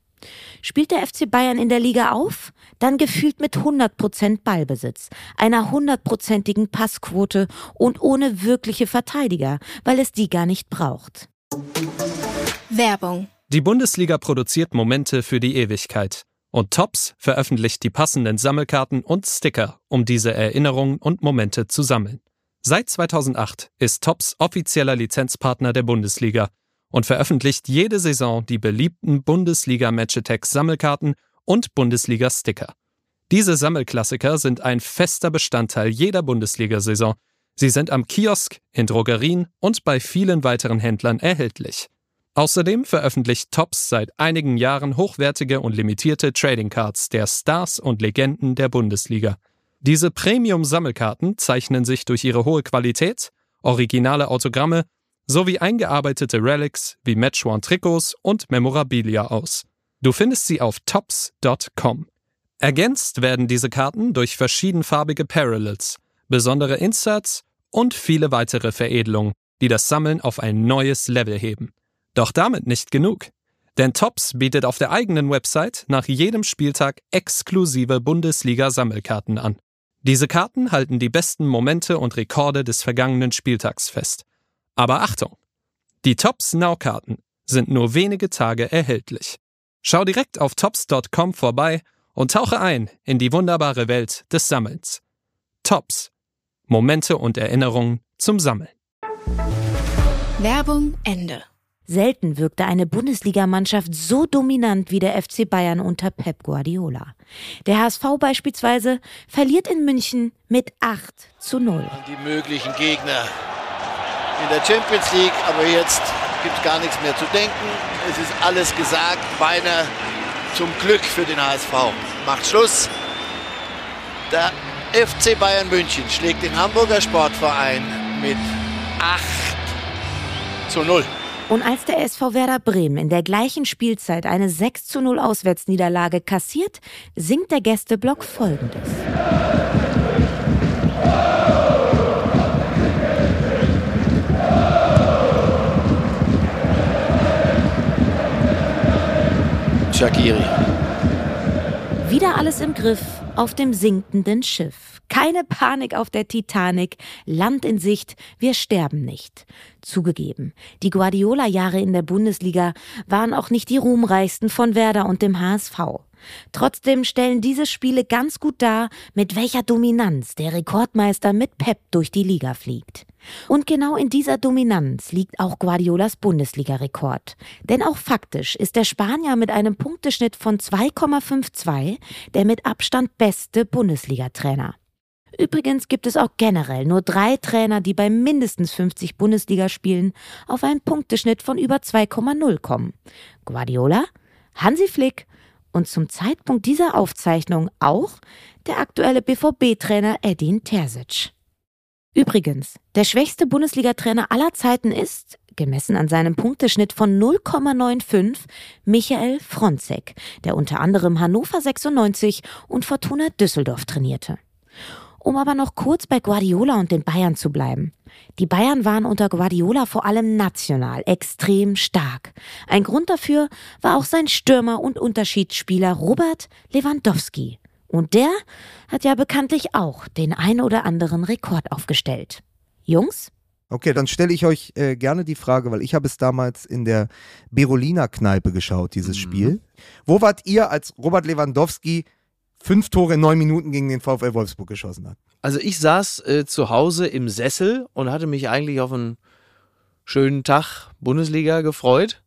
Spielt der FC Bayern in der Liga auf? Dann gefühlt mit 100% Ballbesitz, einer hundertprozentigen Passquote und ohne wirkliche Verteidiger, weil es die gar nicht braucht.
Werbung.
Die Bundesliga produziert Momente für die Ewigkeit. Und Tops veröffentlicht die passenden Sammelkarten und Sticker, um diese Erinnerungen und Momente zu sammeln. Seit 2008 ist Tops offizieller Lizenzpartner der Bundesliga und veröffentlicht jede Saison die beliebten Bundesliga Matchattack Sammelkarten und Bundesliga Sticker. Diese Sammelklassiker sind ein fester Bestandteil jeder Bundesliga-Saison. Sie sind am Kiosk, in Drogerien und bei vielen weiteren Händlern erhältlich. Außerdem veröffentlicht Tops seit einigen Jahren hochwertige und limitierte Trading Cards der Stars und Legenden der Bundesliga. Diese Premium-Sammelkarten zeichnen sich durch ihre hohe Qualität, originale Autogramme sowie eingearbeitete Relics wie Matchworn-Trikots und Memorabilia aus. Du findest sie auf tops.com. Ergänzt werden diese Karten durch verschiedenfarbige Parallels, besondere Inserts und viele weitere Veredelungen, die das Sammeln auf ein neues Level heben. Doch damit nicht genug. Denn Tops bietet auf der eigenen Website nach jedem Spieltag exklusive Bundesliga-Sammelkarten an. Diese Karten halten die besten Momente und Rekorde des vergangenen Spieltags fest. Aber Achtung! Die Tops Now-Karten sind nur wenige Tage erhältlich. Schau direkt auf tops.com vorbei und tauche ein in die wunderbare Welt des Sammelns. Tops. Momente und Erinnerungen zum Sammeln.
Werbung Ende.
Selten wirkte eine Bundesligamannschaft so dominant wie der FC Bayern unter Pep Guardiola. Der HSV beispielsweise verliert in München mit 8 zu 0.
Die möglichen Gegner in der Champions League, aber jetzt gibt es gar nichts mehr zu denken. Es ist alles gesagt. Beinahe zum Glück für den HSV. Macht Schluss. Der FC Bayern München schlägt den Hamburger Sportverein mit 8 zu 0.
Und als der SV Werder Bremen in der gleichen Spielzeit eine 6 zu 0 Auswärtsniederlage kassiert, singt der Gästeblock folgendes.
Shakiri.
Wieder alles im Griff auf dem sinkenden Schiff. Keine Panik auf der Titanic, Land in Sicht, wir sterben nicht. Zugegeben, die Guardiola-Jahre in der Bundesliga waren auch nicht die ruhmreichsten von Werder und dem HSV. Trotzdem stellen diese Spiele ganz gut dar, mit welcher Dominanz der Rekordmeister mit Pep durch die Liga fliegt. Und genau in dieser Dominanz liegt auch Guardiolas Bundesliga-Rekord. Denn auch faktisch ist der Spanier mit einem Punkteschnitt von 2,52 der mit Abstand beste Bundesliga-Trainer. Übrigens gibt es auch generell nur drei Trainer, die bei mindestens 50 Bundesligaspielen auf einen Punkteschnitt von über 2,0 kommen. Guardiola, Hansi Flick und zum Zeitpunkt dieser Aufzeichnung auch der aktuelle BVB-Trainer Edin Terzic. Übrigens, der schwächste Bundesliga-Trainer aller Zeiten ist, gemessen an seinem Punkteschnitt von 0,95, Michael Fronzek, der unter anderem Hannover 96 und Fortuna Düsseldorf trainierte. Um aber noch kurz bei Guardiola und den Bayern zu bleiben. Die Bayern waren unter Guardiola vor allem national extrem stark. Ein Grund dafür war auch sein Stürmer und Unterschiedsspieler Robert Lewandowski. Und der hat ja bekanntlich auch den ein oder anderen Rekord aufgestellt. Jungs?
Okay, dann stelle ich euch äh, gerne die Frage, weil ich habe es damals in der Berolina Kneipe geschaut, dieses mhm. Spiel. Wo wart ihr, als Robert Lewandowski fünf Tore in neun Minuten gegen den VfL Wolfsburg geschossen hat.
Also ich saß äh, zu Hause im Sessel und hatte mich eigentlich auf einen schönen Tag Bundesliga gefreut.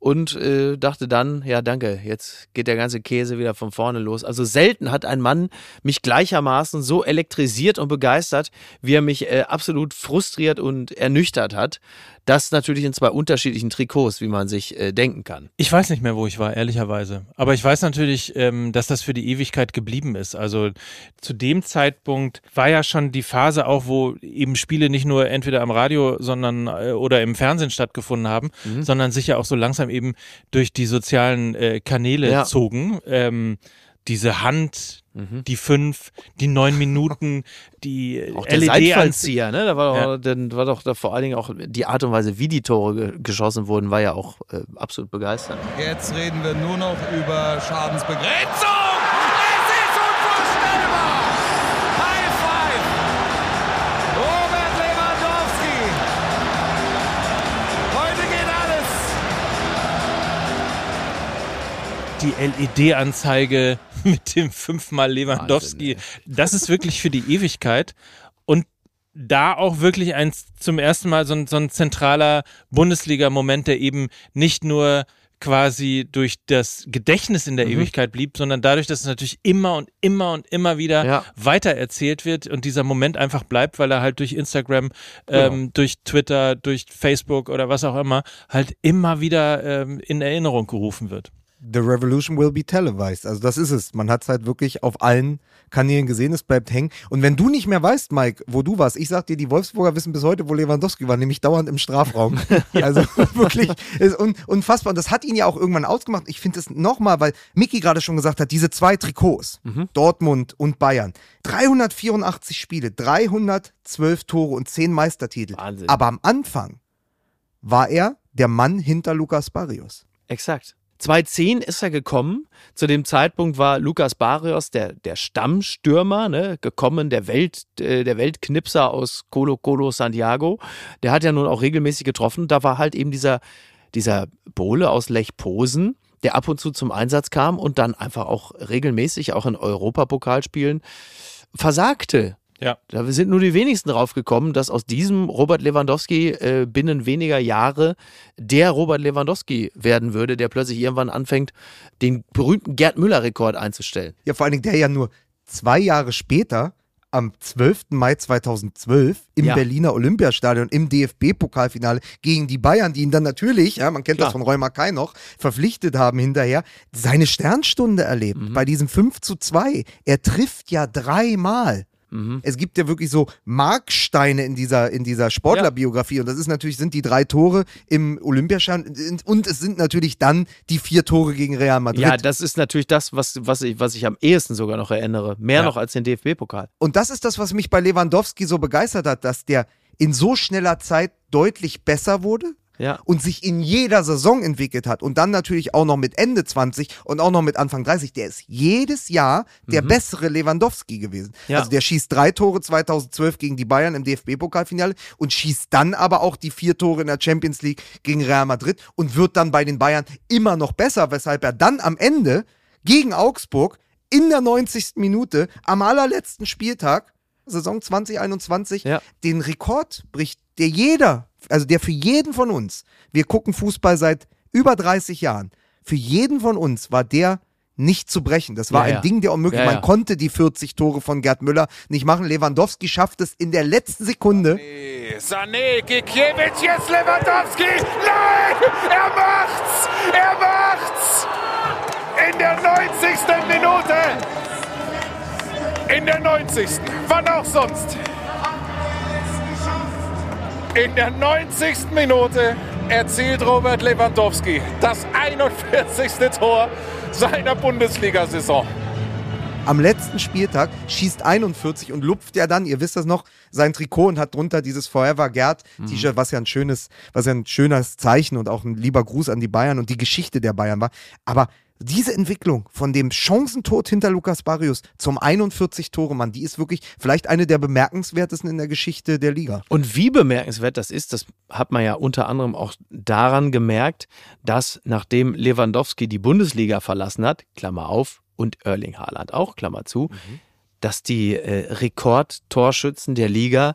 und äh, dachte dann, ja danke, jetzt geht der ganze Käse wieder von vorne los. Also selten hat ein Mann mich gleichermaßen so elektrisiert und begeistert, wie er mich äh, absolut frustriert und ernüchtert hat. Das natürlich in zwei unterschiedlichen Trikots, wie man sich äh, denken kann.
Ich weiß nicht mehr, wo ich war, ehrlicherweise. Aber ich weiß natürlich, ähm, dass das für die Ewigkeit geblieben ist. Also zu dem Zeitpunkt war ja schon die Phase auch, wo eben Spiele nicht nur entweder am Radio, sondern äh, oder im Fernsehen stattgefunden haben, mhm. sondern sich ja auch so langsam eben durch die sozialen äh, Kanäle ja. zogen. Ähm, diese Hand, mhm. die fünf, die neun Minuten, die
auch der Seitfallzieher, ne? Da war, ja. doch, dann war doch da vor allen Dingen auch die Art und Weise, wie die Tore ge geschossen wurden, war ja auch äh, absolut begeisternd.
Jetzt reden wir nur noch über Schadensbegrenzung. Es ist unvorstellbar. High five. Robert Lewandowski. Heute
geht alles. Die LED-Anzeige mit dem fünfmal Lewandowski. Wahnsinn, das ist wirklich für die Ewigkeit. Und da auch wirklich ein zum ersten Mal so ein, so ein zentraler Bundesliga-Moment, der eben nicht nur quasi durch das Gedächtnis in der mhm. Ewigkeit blieb, sondern dadurch, dass es natürlich immer und immer und immer wieder ja. weiter erzählt wird und dieser Moment einfach bleibt, weil er halt durch Instagram, genau. ähm, durch Twitter, durch Facebook oder was auch immer halt immer wieder ähm, in Erinnerung gerufen wird.
The Revolution will be televised. Also das ist es. Man hat es halt wirklich auf allen Kanälen gesehen, es bleibt hängen. Und wenn du nicht mehr weißt, Mike, wo du warst, ich sag dir, die Wolfsburger wissen bis heute, wo Lewandowski war, nämlich dauernd im Strafraum. also wirklich ist un unfassbar. Und das hat ihn ja auch irgendwann ausgemacht. Ich finde es nochmal, weil Mickey gerade schon gesagt hat, diese zwei Trikots, mhm. Dortmund und Bayern, 384 Spiele, 312 Tore und 10 Meistertitel. Wahnsinn. Aber am Anfang war er der Mann hinter Lukas Barrios.
Exakt. 2010 ist er gekommen. Zu dem Zeitpunkt war Lukas Barrios der, der Stammstürmer, ne, gekommen, der, Welt, äh, der Weltknipser aus Colo Colo Santiago. Der hat ja nun auch regelmäßig getroffen. Da war halt eben dieser, dieser Bole aus Lech Posen, der ab und zu zum Einsatz kam und dann einfach auch regelmäßig, auch in Europapokalspielen, versagte.
Ja.
Da sind nur die wenigsten drauf gekommen, dass aus diesem Robert Lewandowski äh, binnen weniger Jahre der Robert Lewandowski werden würde, der plötzlich irgendwann anfängt, den berühmten Gerd Müller-Rekord einzustellen.
Ja, vor allen Dingen der ja nur zwei Jahre später am 12. Mai 2012 im ja. Berliner Olympiastadion im DFB-Pokalfinale gegen die Bayern, die ihn dann natürlich, ja, man kennt Klar. das von Roy Mackay noch, verpflichtet haben hinterher, seine Sternstunde erlebt mhm. bei diesem 5 zu 2. Er trifft ja dreimal. Mhm. Es gibt ja wirklich so Marksteine in dieser, in dieser Sportlerbiografie. Ja. Und das ist natürlich, sind die drei Tore im Olympiastadion und es sind natürlich dann die vier Tore gegen Real Madrid.
Ja, das ist natürlich das, was, was, ich, was ich am ehesten sogar noch erinnere. Mehr ja. noch als den DFB-Pokal.
Und das ist das, was mich bei Lewandowski so begeistert hat, dass der in so schneller Zeit deutlich besser wurde
ja.
und sich in jeder Saison entwickelt hat und dann natürlich auch noch mit Ende 20 und auch noch mit Anfang 30, der ist jedes Jahr der mhm. bessere Lewandowski gewesen.
Ja.
Also der schießt drei Tore 2012 gegen die Bayern im DFB-Pokalfinale und schießt dann aber auch die vier Tore in der Champions League gegen Real Madrid und wird dann bei den Bayern immer noch besser, weshalb er dann am Ende gegen Augsburg in der 90. Minute am allerletzten Spieltag Saison 2021 ja. den Rekord bricht, der jeder, also der für jeden von uns, wir gucken Fußball seit über 30 Jahren, für jeden von uns war der nicht zu brechen. Das war ja, ein ja. Ding der unmöglich. Ja, Man konnte die 40 Tore von Gerd Müller nicht machen. Lewandowski schafft es in der letzten Sekunde.
Sané, Gikiewicz, jetzt Lewandowski. Nein, er macht's! Er macht's! In der 90. Minute in der 90. Wann auch sonst. In der 90. Minute erzielt Robert Lewandowski das 41. Tor seiner Bundesliga-Saison.
Am letzten Spieltag schießt 41 und lupft ja dann, ihr wisst das noch, sein Trikot und hat drunter dieses Forever Gerd T-Shirt, was ja ein schönes, was ja ein schönes Zeichen und auch ein lieber Gruß an die Bayern und die Geschichte der Bayern war. Aber diese Entwicklung von dem Chancentod hinter Lukas Barrios zum 41-Tore-Mann, die ist wirklich vielleicht eine der bemerkenswertesten in der Geschichte der Liga.
Und wie bemerkenswert das ist, das hat man ja unter anderem auch daran gemerkt, dass nachdem Lewandowski die Bundesliga verlassen hat, Klammer auf, und Erling Haaland auch, Klammer zu, mhm. dass die äh, Rekordtorschützen der Liga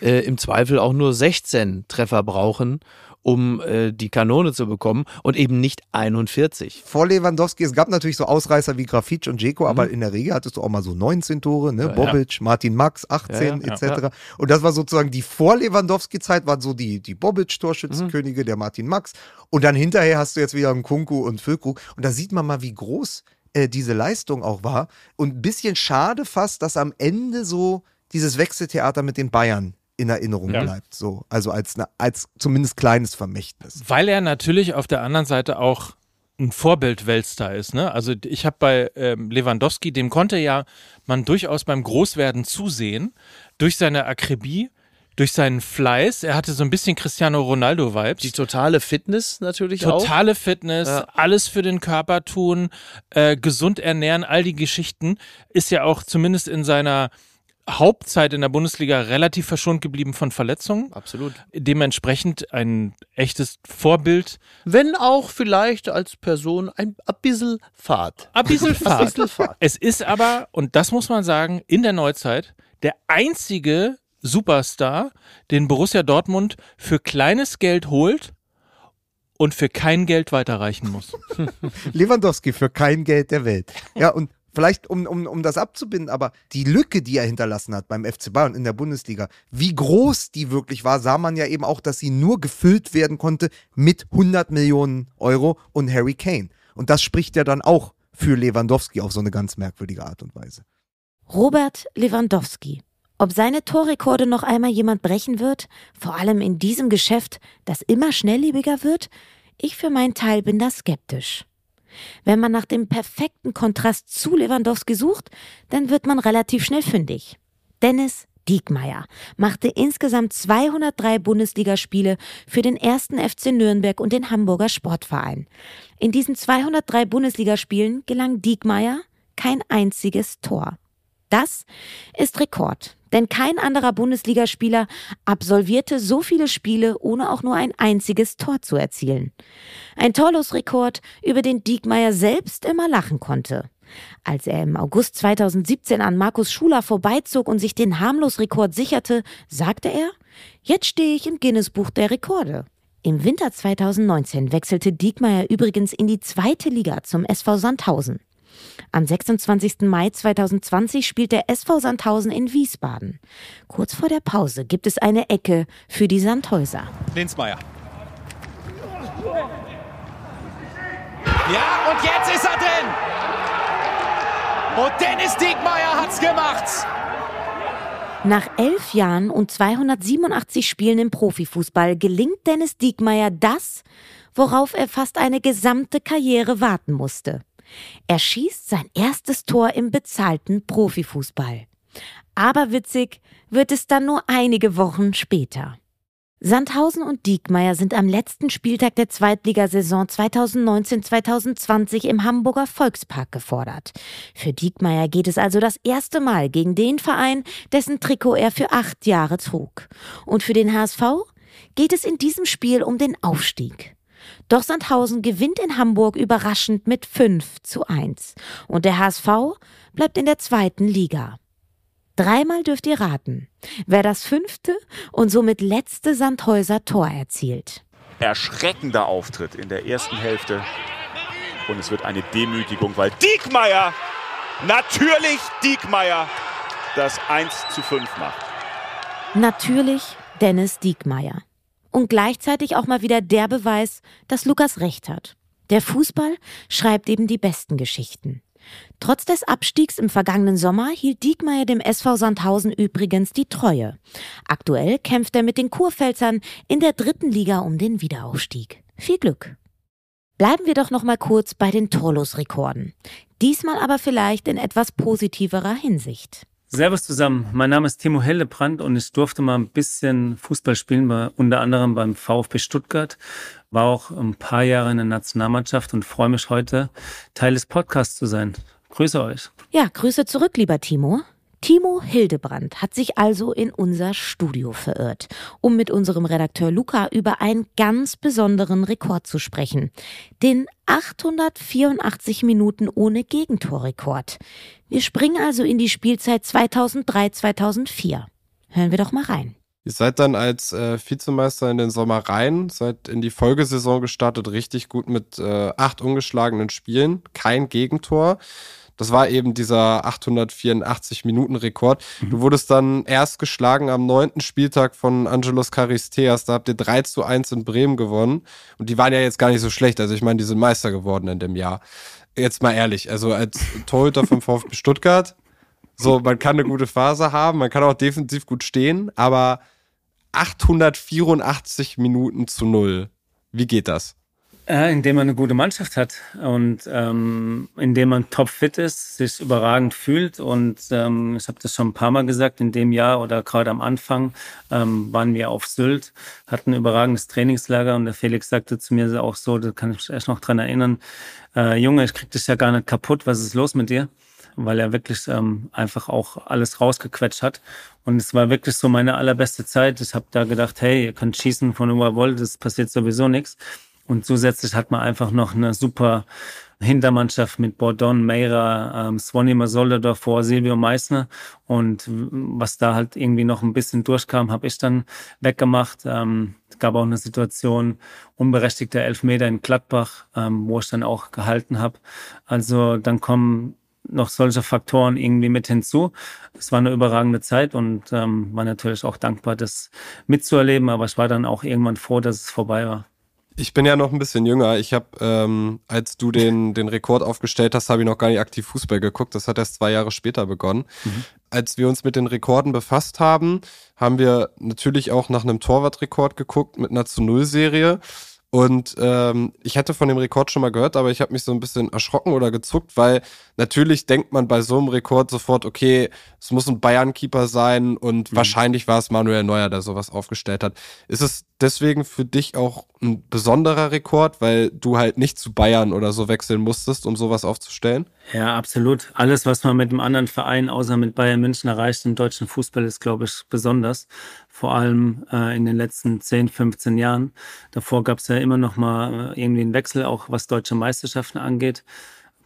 äh, im Zweifel auch nur 16 Treffer brauchen, um äh, die Kanone zu bekommen und eben nicht 41.
Vor Lewandowski, es gab natürlich so Ausreißer wie Grafitsch und Dzeko, mhm. aber in der Regel hattest du auch mal so 19 Tore, ne? Ja, Bobic, ja. Martin Max, 18 ja, etc. Und das war sozusagen die vor Lewandowski-Zeit, waren so die, die Bobic-Torschützenkönige, mhm. der Martin Max. Und dann hinterher hast du jetzt wieder einen Kunku und Füllkrug. Und da sieht man mal, wie groß äh, diese Leistung auch war. Und ein bisschen schade fast, dass am Ende so dieses Wechseltheater mit den Bayern in Erinnerung ja. bleibt. So, also als, eine, als zumindest kleines Vermächtnis.
Weil er natürlich auf der anderen Seite auch ein Vorbild-Weltstar ist. Ne? Also ich habe bei ähm, Lewandowski, dem konnte ja man durchaus beim Großwerden zusehen, durch seine Akribie, durch seinen Fleiß. Er hatte so ein bisschen Cristiano Ronaldo-Vibes.
Die totale Fitness natürlich
totale
auch.
Totale Fitness, ja. alles für den Körper tun, äh, gesund ernähren, all die Geschichten. Ist ja auch zumindest in seiner Hauptzeit in der Bundesliga relativ verschont geblieben von Verletzungen.
Absolut.
Dementsprechend ein echtes Vorbild.
Wenn auch vielleicht als Person ein, ein bisschen Fahrt.
Ein bisschen Fahrt. Es ist aber, und das muss man sagen, in der Neuzeit der einzige Superstar, den Borussia Dortmund für kleines Geld holt und für kein Geld weiterreichen muss.
Lewandowski für kein Geld der Welt. Ja, und vielleicht um, um, um das abzubinden, aber die Lücke, die er hinterlassen hat beim FC Bayern in der Bundesliga, wie groß die wirklich war, sah man ja eben auch, dass sie nur gefüllt werden konnte mit 100 Millionen Euro und Harry Kane. Und das spricht ja dann auch für Lewandowski auf so eine ganz merkwürdige Art und Weise.
Robert Lewandowski. Ob seine Torrekorde noch einmal jemand brechen wird, vor allem in diesem Geschäft, das immer schnelllebiger wird, ich für meinen Teil bin da skeptisch. Wenn man nach dem perfekten Kontrast zu Lewandowski sucht, dann wird man relativ schnell fündig. Dennis Diekmeyer machte insgesamt 203 Bundesligaspiele für den ersten FC Nürnberg und den Hamburger Sportverein. In diesen 203 Bundesligaspielen gelang Diekmeyer kein einziges Tor. Das ist Rekord. Denn kein anderer Bundesligaspieler absolvierte so viele Spiele, ohne auch nur ein einziges Tor zu erzielen. Ein Torlosrekord, über den Diekmeyer selbst immer lachen konnte. Als er im August 2017 an Markus Schuler vorbeizog und sich den Harmlosrekord sicherte, sagte er, jetzt stehe ich im Guinness-Buch der Rekorde. Im Winter 2019 wechselte Diekmeyer übrigens in die zweite Liga zum SV Sandhausen. Am 26. Mai 2020 spielt der SV Sandhausen in Wiesbaden. Kurz vor der Pause gibt es eine Ecke für die Sandhäuser.
Linsmeier. Ja, und jetzt ist er drin. Und Dennis Diekmeyer hat's gemacht.
Nach elf Jahren und 287 Spielen im Profifußball gelingt Dennis Diekmeyer das, worauf er fast eine gesamte Karriere warten musste. Er schießt sein erstes Tor im bezahlten Profifußball. Aber witzig wird es dann nur einige Wochen später. Sandhausen und Diekmeyer sind am letzten Spieltag der Zweitligasaison 2019-2020 im Hamburger Volkspark gefordert. Für Diekmeyer geht es also das erste Mal gegen den Verein, dessen Trikot er für acht Jahre trug. Und für den HSV geht es in diesem Spiel um den Aufstieg. Doch Sandhausen gewinnt in Hamburg überraschend mit 5 zu 1. Und der HSV bleibt in der zweiten Liga. Dreimal dürft ihr raten, wer das fünfte und somit letzte Sandhäuser Tor erzielt.
Erschreckender Auftritt in der ersten Hälfte. Und es wird eine Demütigung, weil Diekmeyer, natürlich Diekmeyer, das 1 zu 5 macht.
Natürlich Dennis Diekmeyer und gleichzeitig auch mal wieder der Beweis, dass Lukas recht hat. Der Fußball schreibt eben die besten Geschichten. Trotz des Abstiegs im vergangenen Sommer hielt Diekmeyer dem SV Sandhausen übrigens die Treue. Aktuell kämpft er mit den Kurpfälzern in der dritten Liga um den Wiederaufstieg. Viel Glück! Bleiben wir doch noch mal kurz bei den Torlosrekorden. Diesmal aber vielleicht in etwas positiverer Hinsicht.
Servus zusammen, mein Name ist Timo Hellebrand und ich durfte mal ein bisschen Fußball spielen, bei, unter anderem beim VfB Stuttgart, war auch ein paar Jahre in der Nationalmannschaft und freue mich heute, Teil des Podcasts zu sein. Grüße euch.
Ja, Grüße zurück, lieber Timo. Timo Hildebrand hat sich also in unser Studio verirrt, um mit unserem Redakteur Luca über einen ganz besonderen Rekord zu sprechen. Den 884 Minuten ohne Gegentorrekord. Wir springen also in die Spielzeit 2003-2004. Hören wir doch mal rein.
Ihr seid dann als äh, Vizemeister in den Sommer rein, seid in die Folgesaison gestartet, richtig gut mit äh, acht ungeschlagenen Spielen, kein Gegentor. Das war eben dieser 884-Minuten-Rekord. Mhm. Du wurdest dann erst geschlagen am neunten Spieltag von Angelos Charisteas. Da habt ihr 3 zu 1 in Bremen gewonnen. Und die waren ja jetzt gar nicht so schlecht. Also ich meine, die sind Meister geworden in dem Jahr. Jetzt mal ehrlich, also als Torhüter vom VfB Stuttgart, so, man kann eine gute Phase haben, man kann auch defensiv gut stehen, aber 884 Minuten zu null. Wie geht das?
Äh, indem man eine gute Mannschaft hat und ähm, indem man topfit ist, sich überragend fühlt. Und ähm, ich habe das schon ein paar Mal gesagt, in dem Jahr oder gerade am Anfang ähm, waren wir auf Sylt, hatten ein überragendes Trainingslager und der Felix sagte zu mir auch so, da kann ich mich erst noch dran erinnern, äh, Junge, ich krieg dich ja gar nicht kaputt, was ist los mit dir? Weil er wirklich ähm, einfach auch alles rausgequetscht hat. Und es war wirklich so meine allerbeste Zeit. Ich habe da gedacht, hey, ihr könnt schießen von wo ihr das passiert sowieso nichts. Und zusätzlich hat man einfach noch eine super Hintermannschaft mit Bordon, Meira, ähm, Swanny Masolda davor, Silvio Meissner. Und was da halt irgendwie noch ein bisschen durchkam, habe ich dann weggemacht. Ähm, es gab auch eine Situation, unberechtigter Elfmeter in Gladbach, ähm, wo ich dann auch gehalten habe. Also dann kommen noch solche Faktoren irgendwie mit hinzu. Es war eine überragende Zeit und ähm, war natürlich auch dankbar, das mitzuerleben. Aber ich war dann auch irgendwann froh, dass es vorbei war.
Ich bin ja noch ein bisschen jünger. Ich habe, ähm, als du den, den Rekord aufgestellt hast, habe ich noch gar nicht aktiv Fußball geguckt. Das hat erst zwei Jahre später begonnen. Mhm. Als wir uns mit den Rekorden befasst haben, haben wir natürlich auch nach einem Torwartrekord geguckt mit einer zu Null Serie. Und ähm, ich hatte von dem Rekord schon mal gehört, aber ich habe mich so ein bisschen erschrocken oder gezuckt, weil natürlich denkt man bei so einem Rekord sofort, okay, es muss ein Bayern-Keeper sein und mhm. wahrscheinlich war es Manuel Neuer, der sowas aufgestellt hat. Ist es deswegen für dich auch ein besonderer Rekord, weil du halt nicht zu Bayern oder so wechseln musstest, um sowas aufzustellen?
Ja, absolut. Alles, was man mit einem anderen Verein außer mit Bayern München erreicht im deutschen Fußball, ist, glaube ich, besonders vor allem äh, in den letzten 10, 15 Jahren. Davor gab es ja immer noch mal äh, irgendwie einen Wechsel, auch was deutsche Meisterschaften angeht.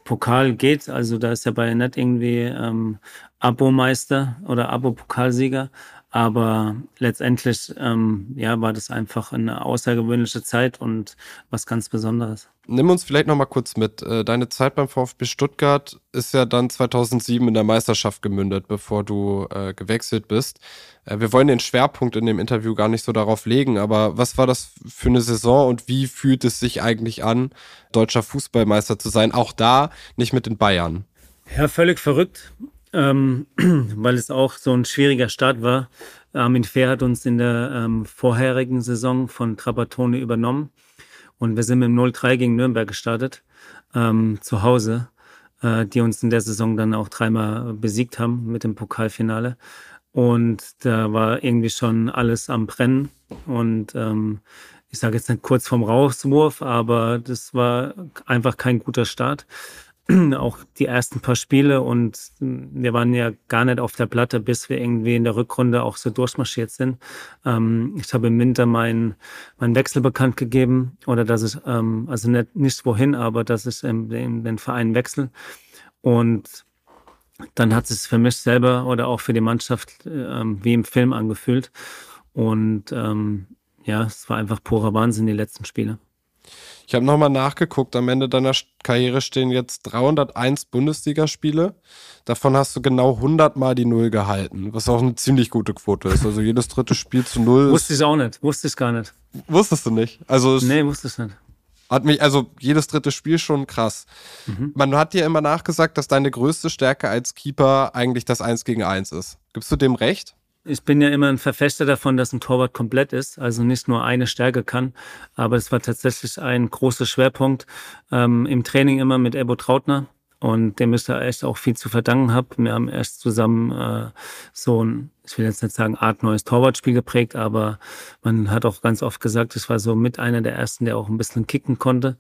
Pokal geht, also da ist ja bei nicht irgendwie ähm, Abo-Meister oder Abo-Pokalsieger, aber letztendlich ähm, ja, war das einfach eine außergewöhnliche Zeit und was ganz Besonderes.
Nimm uns vielleicht noch mal kurz mit. Äh, deine Zeit beim VfB Stuttgart ist ja dann 2007 in der Meisterschaft gemündet, bevor du äh, gewechselt bist. Äh, wir wollen den Schwerpunkt in dem Interview gar nicht so darauf legen, aber was war das für eine Saison und wie fühlt es sich eigentlich an, deutscher Fußballmeister zu sein? Auch da nicht mit den Bayern.
Ja, völlig verrückt ähm, weil es auch so ein schwieriger Start war. Armin Fehr hat uns in der ähm, vorherigen Saison von Trapattoni übernommen und wir sind mit dem 0-3 gegen Nürnberg gestartet, ähm, zu Hause, äh, die uns in der Saison dann auch dreimal besiegt haben mit dem Pokalfinale. Und da war irgendwie schon alles am Brennen und ähm, ich sage jetzt nicht kurz vorm Rauswurf, aber das war einfach kein guter Start. auch die ersten paar Spiele und wir waren ja gar nicht auf der Platte, bis wir irgendwie in der Rückrunde auch so durchmarschiert sind. Ähm, ich habe im Winter meinen mein Wechsel bekannt gegeben oder dass ich, ähm, also nicht, nicht wohin, aber dass ich in, in den Verein wechsle. Und dann hat es für mich selber oder auch für die Mannschaft ähm, wie im Film angefühlt. Und ähm, ja, es war einfach purer Wahnsinn, die letzten Spiele.
Ich habe nochmal nachgeguckt, am Ende deiner Karriere stehen jetzt 301 Bundesligaspiele. Davon hast du genau 100 Mal die Null gehalten, was auch eine ziemlich gute Quote ist. Also jedes dritte Spiel zu Null.
Wusste ich auch nicht, wusste ich gar nicht.
Wusstest du nicht? Also
nee, wusste ich nicht.
Hat mich, also jedes dritte Spiel schon krass. Mhm. Man hat dir immer nachgesagt, dass deine größte Stärke als Keeper eigentlich das Eins gegen Eins ist. Gibst du dem recht?
Ich bin ja immer ein Verfechter davon, dass ein Torwart komplett ist, also nicht nur eine Stärke kann. Aber es war tatsächlich ein großer Schwerpunkt ähm, im Training immer mit Ebo Trautner. Und dem ich da echt auch viel zu verdanken habe. Wir haben erst zusammen äh, so ein, ich will jetzt nicht sagen, Art neues Torwartspiel geprägt, aber man hat auch ganz oft gesagt, ich war so mit einer der ersten, der auch ein bisschen kicken konnte.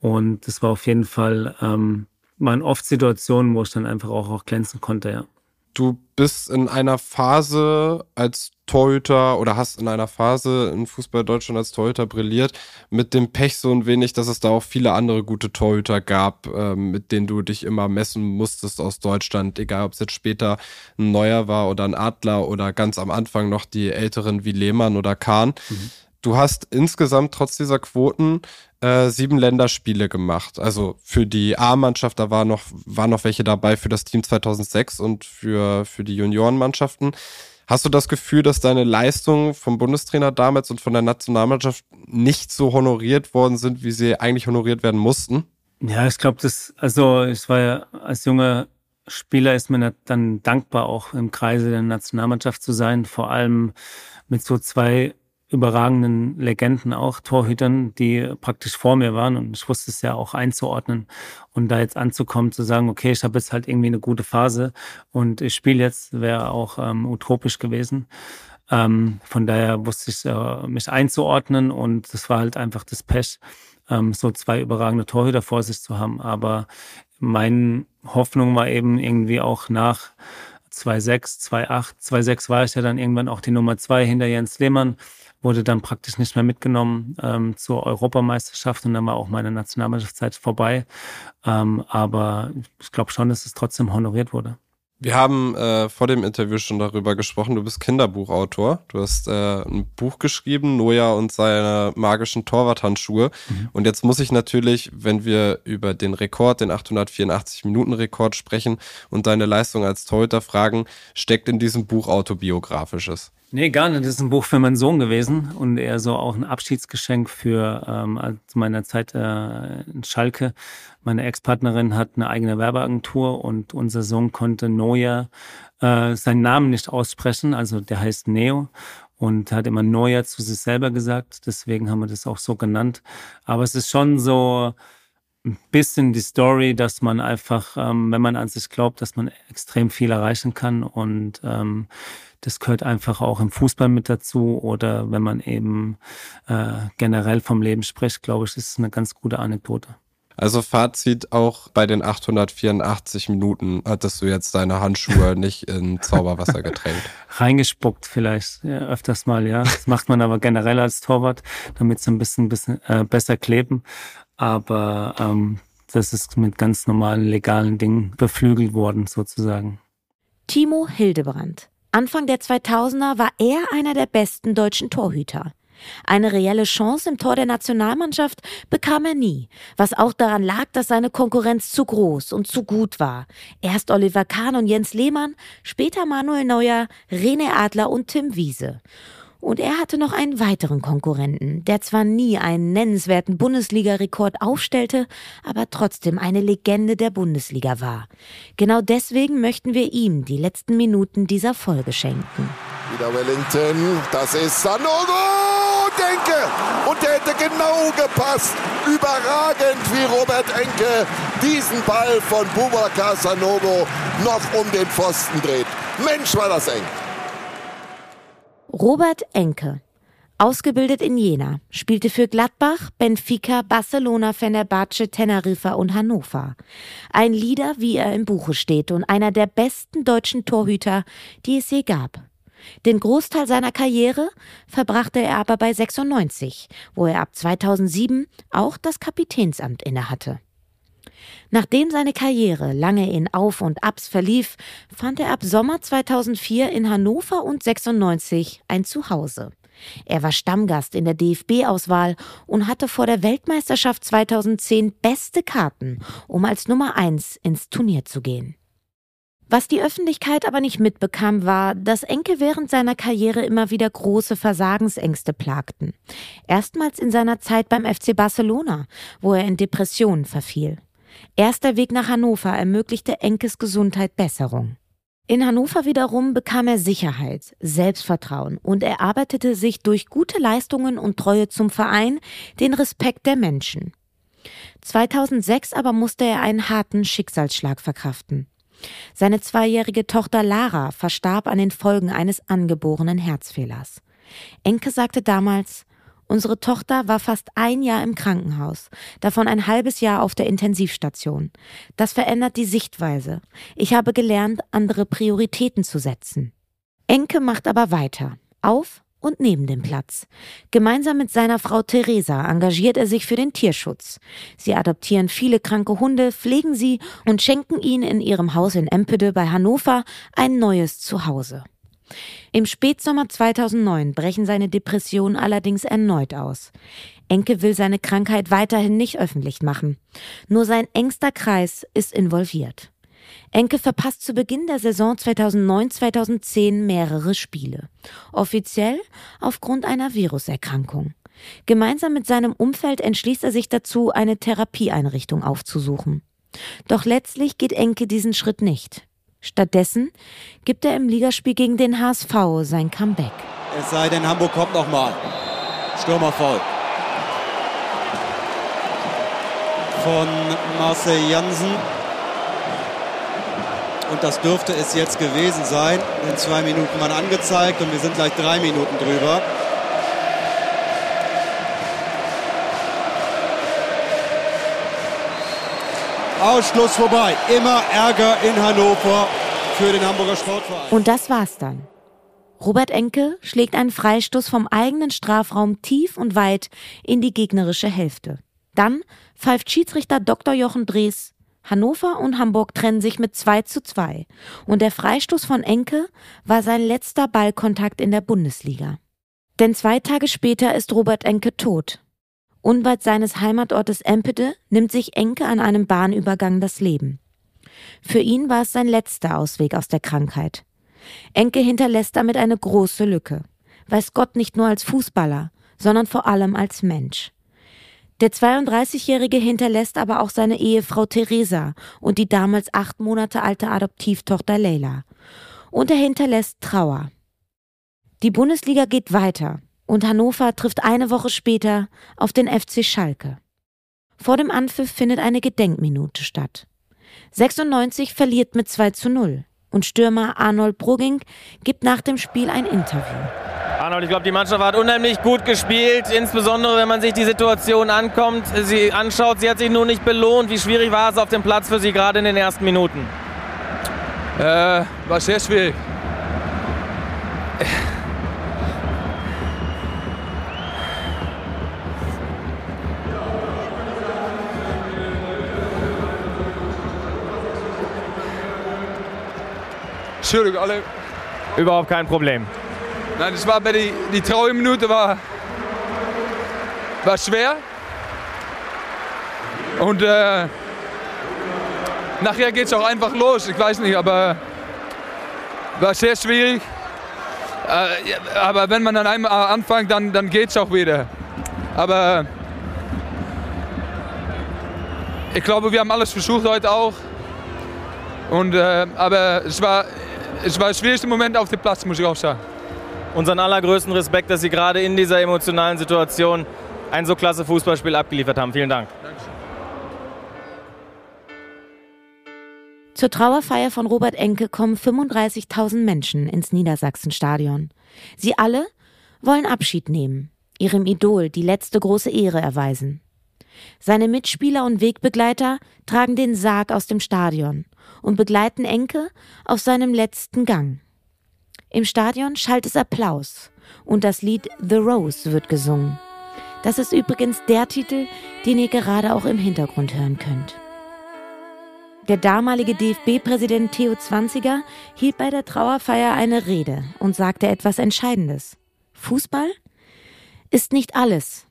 Und das war auf jeden Fall, ähm, waren oft Situationen, wo ich dann einfach auch, auch glänzen konnte, ja.
Du bist in einer Phase als Torhüter oder hast in einer Phase in Fußball Deutschland als Torhüter brilliert, mit dem Pech so ein wenig, dass es da auch viele andere gute Torhüter gab, äh, mit denen du dich immer messen musstest aus Deutschland, egal ob es jetzt später ein Neuer war oder ein Adler oder ganz am Anfang noch die älteren wie Lehmann oder Kahn. Mhm. Du hast insgesamt trotz dieser Quoten äh, sieben Länderspiele gemacht. Also für die A-Mannschaft, da war noch, waren noch welche dabei für das Team 2006 und für, für die Juniorenmannschaften. Hast du das Gefühl, dass deine Leistungen vom Bundestrainer damals und von der Nationalmannschaft nicht so honoriert worden sind, wie sie eigentlich honoriert werden mussten?
Ja, ich glaube, das, also ich war ja als junger Spieler ist mir dann dankbar, auch im Kreise der Nationalmannschaft zu sein, vor allem mit so zwei überragenden Legenden auch, Torhütern, die praktisch vor mir waren und ich wusste es ja auch einzuordnen und da jetzt anzukommen, zu sagen, okay, ich habe jetzt halt irgendwie eine gute Phase und ich spiele jetzt, wäre auch ähm, utopisch gewesen. Ähm, von daher wusste ich äh, mich einzuordnen und das war halt einfach das Pech, ähm, so zwei überragende Torhüter vor sich zu haben. Aber meine Hoffnung war eben irgendwie auch nach 2-6, 2-8, 2-6 war ich ja dann irgendwann auch die Nummer zwei hinter Jens Lehmann wurde dann praktisch nicht mehr mitgenommen ähm, zur Europameisterschaft und dann war auch meine Nationalmannschaftszeit vorbei. Ähm, aber ich glaube schon, dass es trotzdem honoriert wurde.
Wir haben äh, vor dem Interview schon darüber gesprochen. Du bist Kinderbuchautor. Du hast äh, ein Buch geschrieben, Noja und seine magischen Torwarthandschuhe. Mhm. Und jetzt muss ich natürlich, wenn wir über den Rekord, den 884 Minuten Rekord sprechen und deine Leistung als Torhüter fragen, steckt in diesem Buch autobiografisches?
Nee, gar nicht. Das ist ein Buch für meinen Sohn gewesen und eher so auch ein Abschiedsgeschenk für ähm, zu meiner Zeit äh, in Schalke. Meine Ex-Partnerin hat eine eigene Werbeagentur und unser Sohn konnte Noja äh, seinen Namen nicht aussprechen, also der heißt Neo und hat immer Noja zu sich selber gesagt. Deswegen haben wir das auch so genannt. Aber es ist schon so ein bisschen die Story, dass man einfach, ähm, wenn man an sich glaubt, dass man extrem viel erreichen kann und ähm, das gehört einfach auch im Fußball mit dazu oder wenn man eben äh, generell vom Leben spricht, glaube ich, ist es eine ganz gute Anekdote.
Also Fazit auch bei den 884 Minuten hattest du jetzt deine Handschuhe nicht in Zauberwasser getränkt.
Reingespuckt vielleicht ja, öfters mal, ja. Das macht man aber generell als Torwart, damit sie ein bisschen, bisschen äh, besser kleben. Aber ähm, das ist mit ganz normalen legalen Dingen beflügelt worden sozusagen.
Timo Hildebrand. Anfang der 2000er war er einer der besten deutschen Torhüter. Eine reelle Chance im Tor der Nationalmannschaft bekam er nie, was auch daran lag, dass seine Konkurrenz zu groß und zu gut war. Erst Oliver Kahn und Jens Lehmann, später Manuel Neuer, René Adler und Tim Wiese. Und er hatte noch einen weiteren Konkurrenten, der zwar nie einen nennenswerten Bundesliga-Rekord aufstellte, aber trotzdem eine Legende der Bundesliga war. Genau deswegen möchten wir ihm die letzten Minuten dieser Folge schenken.
Wieder Wellington, das ist Sanogo, Denke! Und der hätte genau gepasst. Überragend, wie Robert Enke diesen Ball von Bubakar Sanogo noch um den Pfosten dreht. Mensch, war das eng.
Robert Enke, ausgebildet in Jena, spielte für Gladbach, Benfica, Barcelona, Fenerbahce, Teneriffa und Hannover. Ein Leader, wie er im Buche steht und einer der besten deutschen Torhüter, die es je gab. Den Großteil seiner Karriere verbrachte er aber bei 96, wo er ab 2007 auch das Kapitänsamt innehatte. Nachdem seine Karriere lange in Auf und Abs verlief, fand er ab Sommer 2004 in Hannover und 96 ein Zuhause. Er war Stammgast in der DFB-Auswahl und hatte vor der Weltmeisterschaft 2010 beste Karten, um als Nummer eins ins Turnier zu gehen. Was die Öffentlichkeit aber nicht mitbekam, war, dass Enke während seiner Karriere immer wieder große Versagensängste plagten. Erstmals in seiner Zeit beim FC Barcelona, wo er in Depressionen verfiel. Erst der Weg nach Hannover ermöglichte Enkes Gesundheit Besserung. In Hannover wiederum bekam er Sicherheit, Selbstvertrauen und erarbeitete sich durch gute Leistungen und Treue zum Verein den Respekt der Menschen. 2006 aber musste er einen harten Schicksalsschlag verkraften. Seine zweijährige Tochter Lara verstarb an den Folgen eines angeborenen Herzfehlers. Enke sagte damals, Unsere Tochter war fast ein Jahr im Krankenhaus, davon ein halbes Jahr auf der Intensivstation. Das verändert die Sichtweise. Ich habe gelernt, andere Prioritäten zu setzen. Enke macht aber weiter. Auf und neben dem Platz. Gemeinsam mit seiner Frau Theresa engagiert er sich für den Tierschutz. Sie adoptieren viele kranke Hunde, pflegen sie und schenken ihnen in ihrem Haus in Empede bei Hannover ein neues Zuhause. Im Spätsommer 2009 brechen seine Depressionen allerdings erneut aus. Enke will seine Krankheit weiterhin nicht öffentlich machen. Nur sein engster Kreis ist involviert. Enke verpasst zu Beginn der Saison 2009-2010 mehrere Spiele. Offiziell aufgrund einer Viruserkrankung. Gemeinsam mit seinem Umfeld entschließt er sich dazu, eine Therapieeinrichtung aufzusuchen. Doch letztlich geht Enke diesen Schritt nicht. Stattdessen gibt er im Ligaspiel gegen den HSV sein Comeback.
Es sei denn, Hamburg kommt nochmal. Stürmer voll. Von Marcel Jansen. Und das dürfte es jetzt gewesen sein. In zwei Minuten mal angezeigt und wir sind gleich drei Minuten drüber. Ausschluss vorbei. Immer Ärger in Hannover für den Hamburger Sportverein.
Und das war's dann. Robert Enke schlägt einen Freistoß vom eigenen Strafraum tief und weit in die gegnerische Hälfte. Dann pfeift Schiedsrichter Dr. Jochen Drees. Hannover und Hamburg trennen sich mit 2 zu 2. Und der Freistoß von Enke war sein letzter Ballkontakt in der Bundesliga. Denn zwei Tage später ist Robert Enke tot. Unweit seines Heimatortes Empede nimmt sich Enke an einem Bahnübergang das Leben. Für ihn war es sein letzter Ausweg aus der Krankheit. Enke hinterlässt damit eine große Lücke. Weiß Gott nicht nur als Fußballer, sondern vor allem als Mensch. Der 32-Jährige hinterlässt aber auch seine Ehefrau Theresa und die damals acht Monate alte Adoptivtochter Leila. Und er hinterlässt Trauer. Die Bundesliga geht weiter und Hannover trifft eine Woche später auf den FC Schalke. Vor dem Anpfiff findet eine Gedenkminute statt. 96 verliert mit 2 zu 0 und Stürmer Arnold Brugging gibt nach dem Spiel ein Interview.
Arnold, ich glaube, die Mannschaft hat unheimlich gut gespielt, insbesondere wenn man sich die Situation ankommt, sie anschaut. Sie hat sich nur nicht belohnt. Wie schwierig war es auf dem Platz für Sie gerade in den ersten Minuten?
Äh, war sehr schwierig. Entschuldigung, alle.
Überhaupt kein Problem.
Nein, das war bei die, die Trauerminute war, war schwer. Und äh, nachher geht es auch einfach los. Ich weiß nicht, aber war sehr schwierig. Äh, aber wenn man dann einmal anfängt, dann, dann geht es auch wieder. Aber ich glaube, wir haben alles versucht heute auch. Und, äh, aber es war, es war der schwierigste Moment auf dem Platz, muss ich auch sagen.
Unseren allergrößten Respekt, dass Sie gerade in dieser emotionalen Situation ein so klasse Fußballspiel abgeliefert haben. Vielen Dank.
Zur Trauerfeier von Robert Enke kommen 35.000 Menschen ins Niedersachsenstadion. Sie alle wollen Abschied nehmen, ihrem Idol die letzte große Ehre erweisen. Seine Mitspieler und Wegbegleiter tragen den Sarg aus dem Stadion und begleiten Enke auf seinem letzten Gang. Im Stadion schallt es Applaus und das Lied The Rose wird gesungen. Das ist übrigens der Titel, den ihr gerade auch im Hintergrund hören könnt. Der damalige DFB-Präsident Theo Zwanziger hielt bei der Trauerfeier eine Rede und sagte etwas Entscheidendes. Fußball ist nicht alles.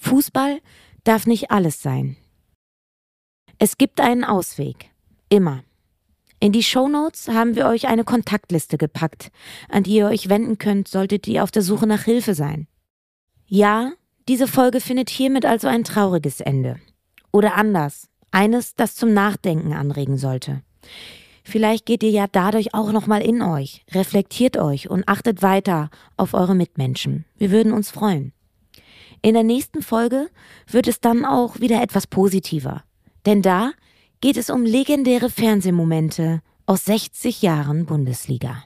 Fußball darf nicht alles sein. Es gibt einen Ausweg. Immer. In die Shownotes haben wir euch eine Kontaktliste gepackt, an die ihr euch wenden könnt, solltet ihr auf der Suche nach Hilfe sein. Ja, diese Folge findet hiermit also ein trauriges Ende. Oder anders, eines, das zum Nachdenken anregen sollte. Vielleicht geht ihr ja dadurch auch nochmal in euch, reflektiert euch und achtet weiter auf eure Mitmenschen. Wir würden uns freuen. In der nächsten Folge wird es dann auch wieder etwas positiver. Denn da geht es um legendäre Fernsehmomente aus 60 Jahren Bundesliga.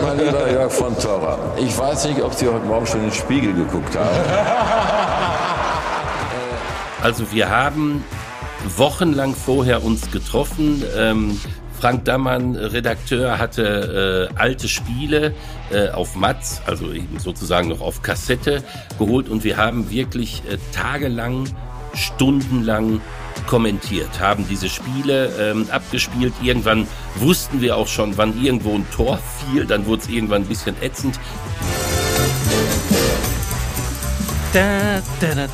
Mal
lieber Jörg von Torra. Ich weiß nicht, ob Sie heute Morgen schon in den Spiegel geguckt haben.
Also wir haben wochenlang vorher uns getroffen. Ähm, Frank Dammann, Redakteur, hatte äh, alte Spiele äh, auf Matz, also eben sozusagen noch auf Kassette geholt und wir haben wirklich äh, tagelang, stundenlang kommentiert, haben diese Spiele ähm, abgespielt. Irgendwann wussten wir auch schon, wann irgendwo ein Tor fiel, dann wurde es irgendwann ein bisschen ätzend.
Da, da, da,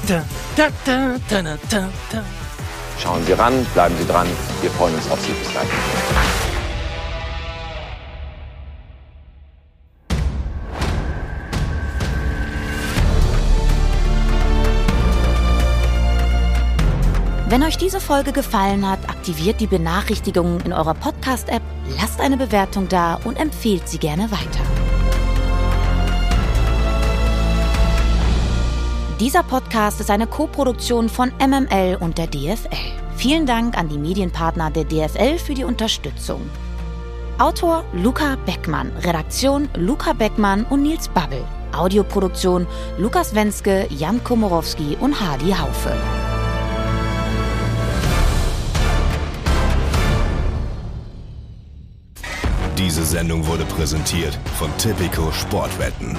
da, da, da, da, da.
Schauen Sie ran, bleiben Sie dran. Wir freuen uns auf Sie. Bis gleich.
Wenn euch diese Folge gefallen hat, aktiviert die Benachrichtigungen in eurer Podcast-App, lasst eine Bewertung da und empfehlt sie gerne weiter. Dieser Podcast ist eine Koproduktion von MML und der DFL. Vielen Dank an die Medienpartner der DFL für die Unterstützung. Autor Luca Beckmann, Redaktion Luca Beckmann und Nils Babbel. Audioproduktion Lukas Wenske, Jan Komorowski und Hardy Haufe.
Diese Sendung wurde präsentiert von Tipico Sportwetten.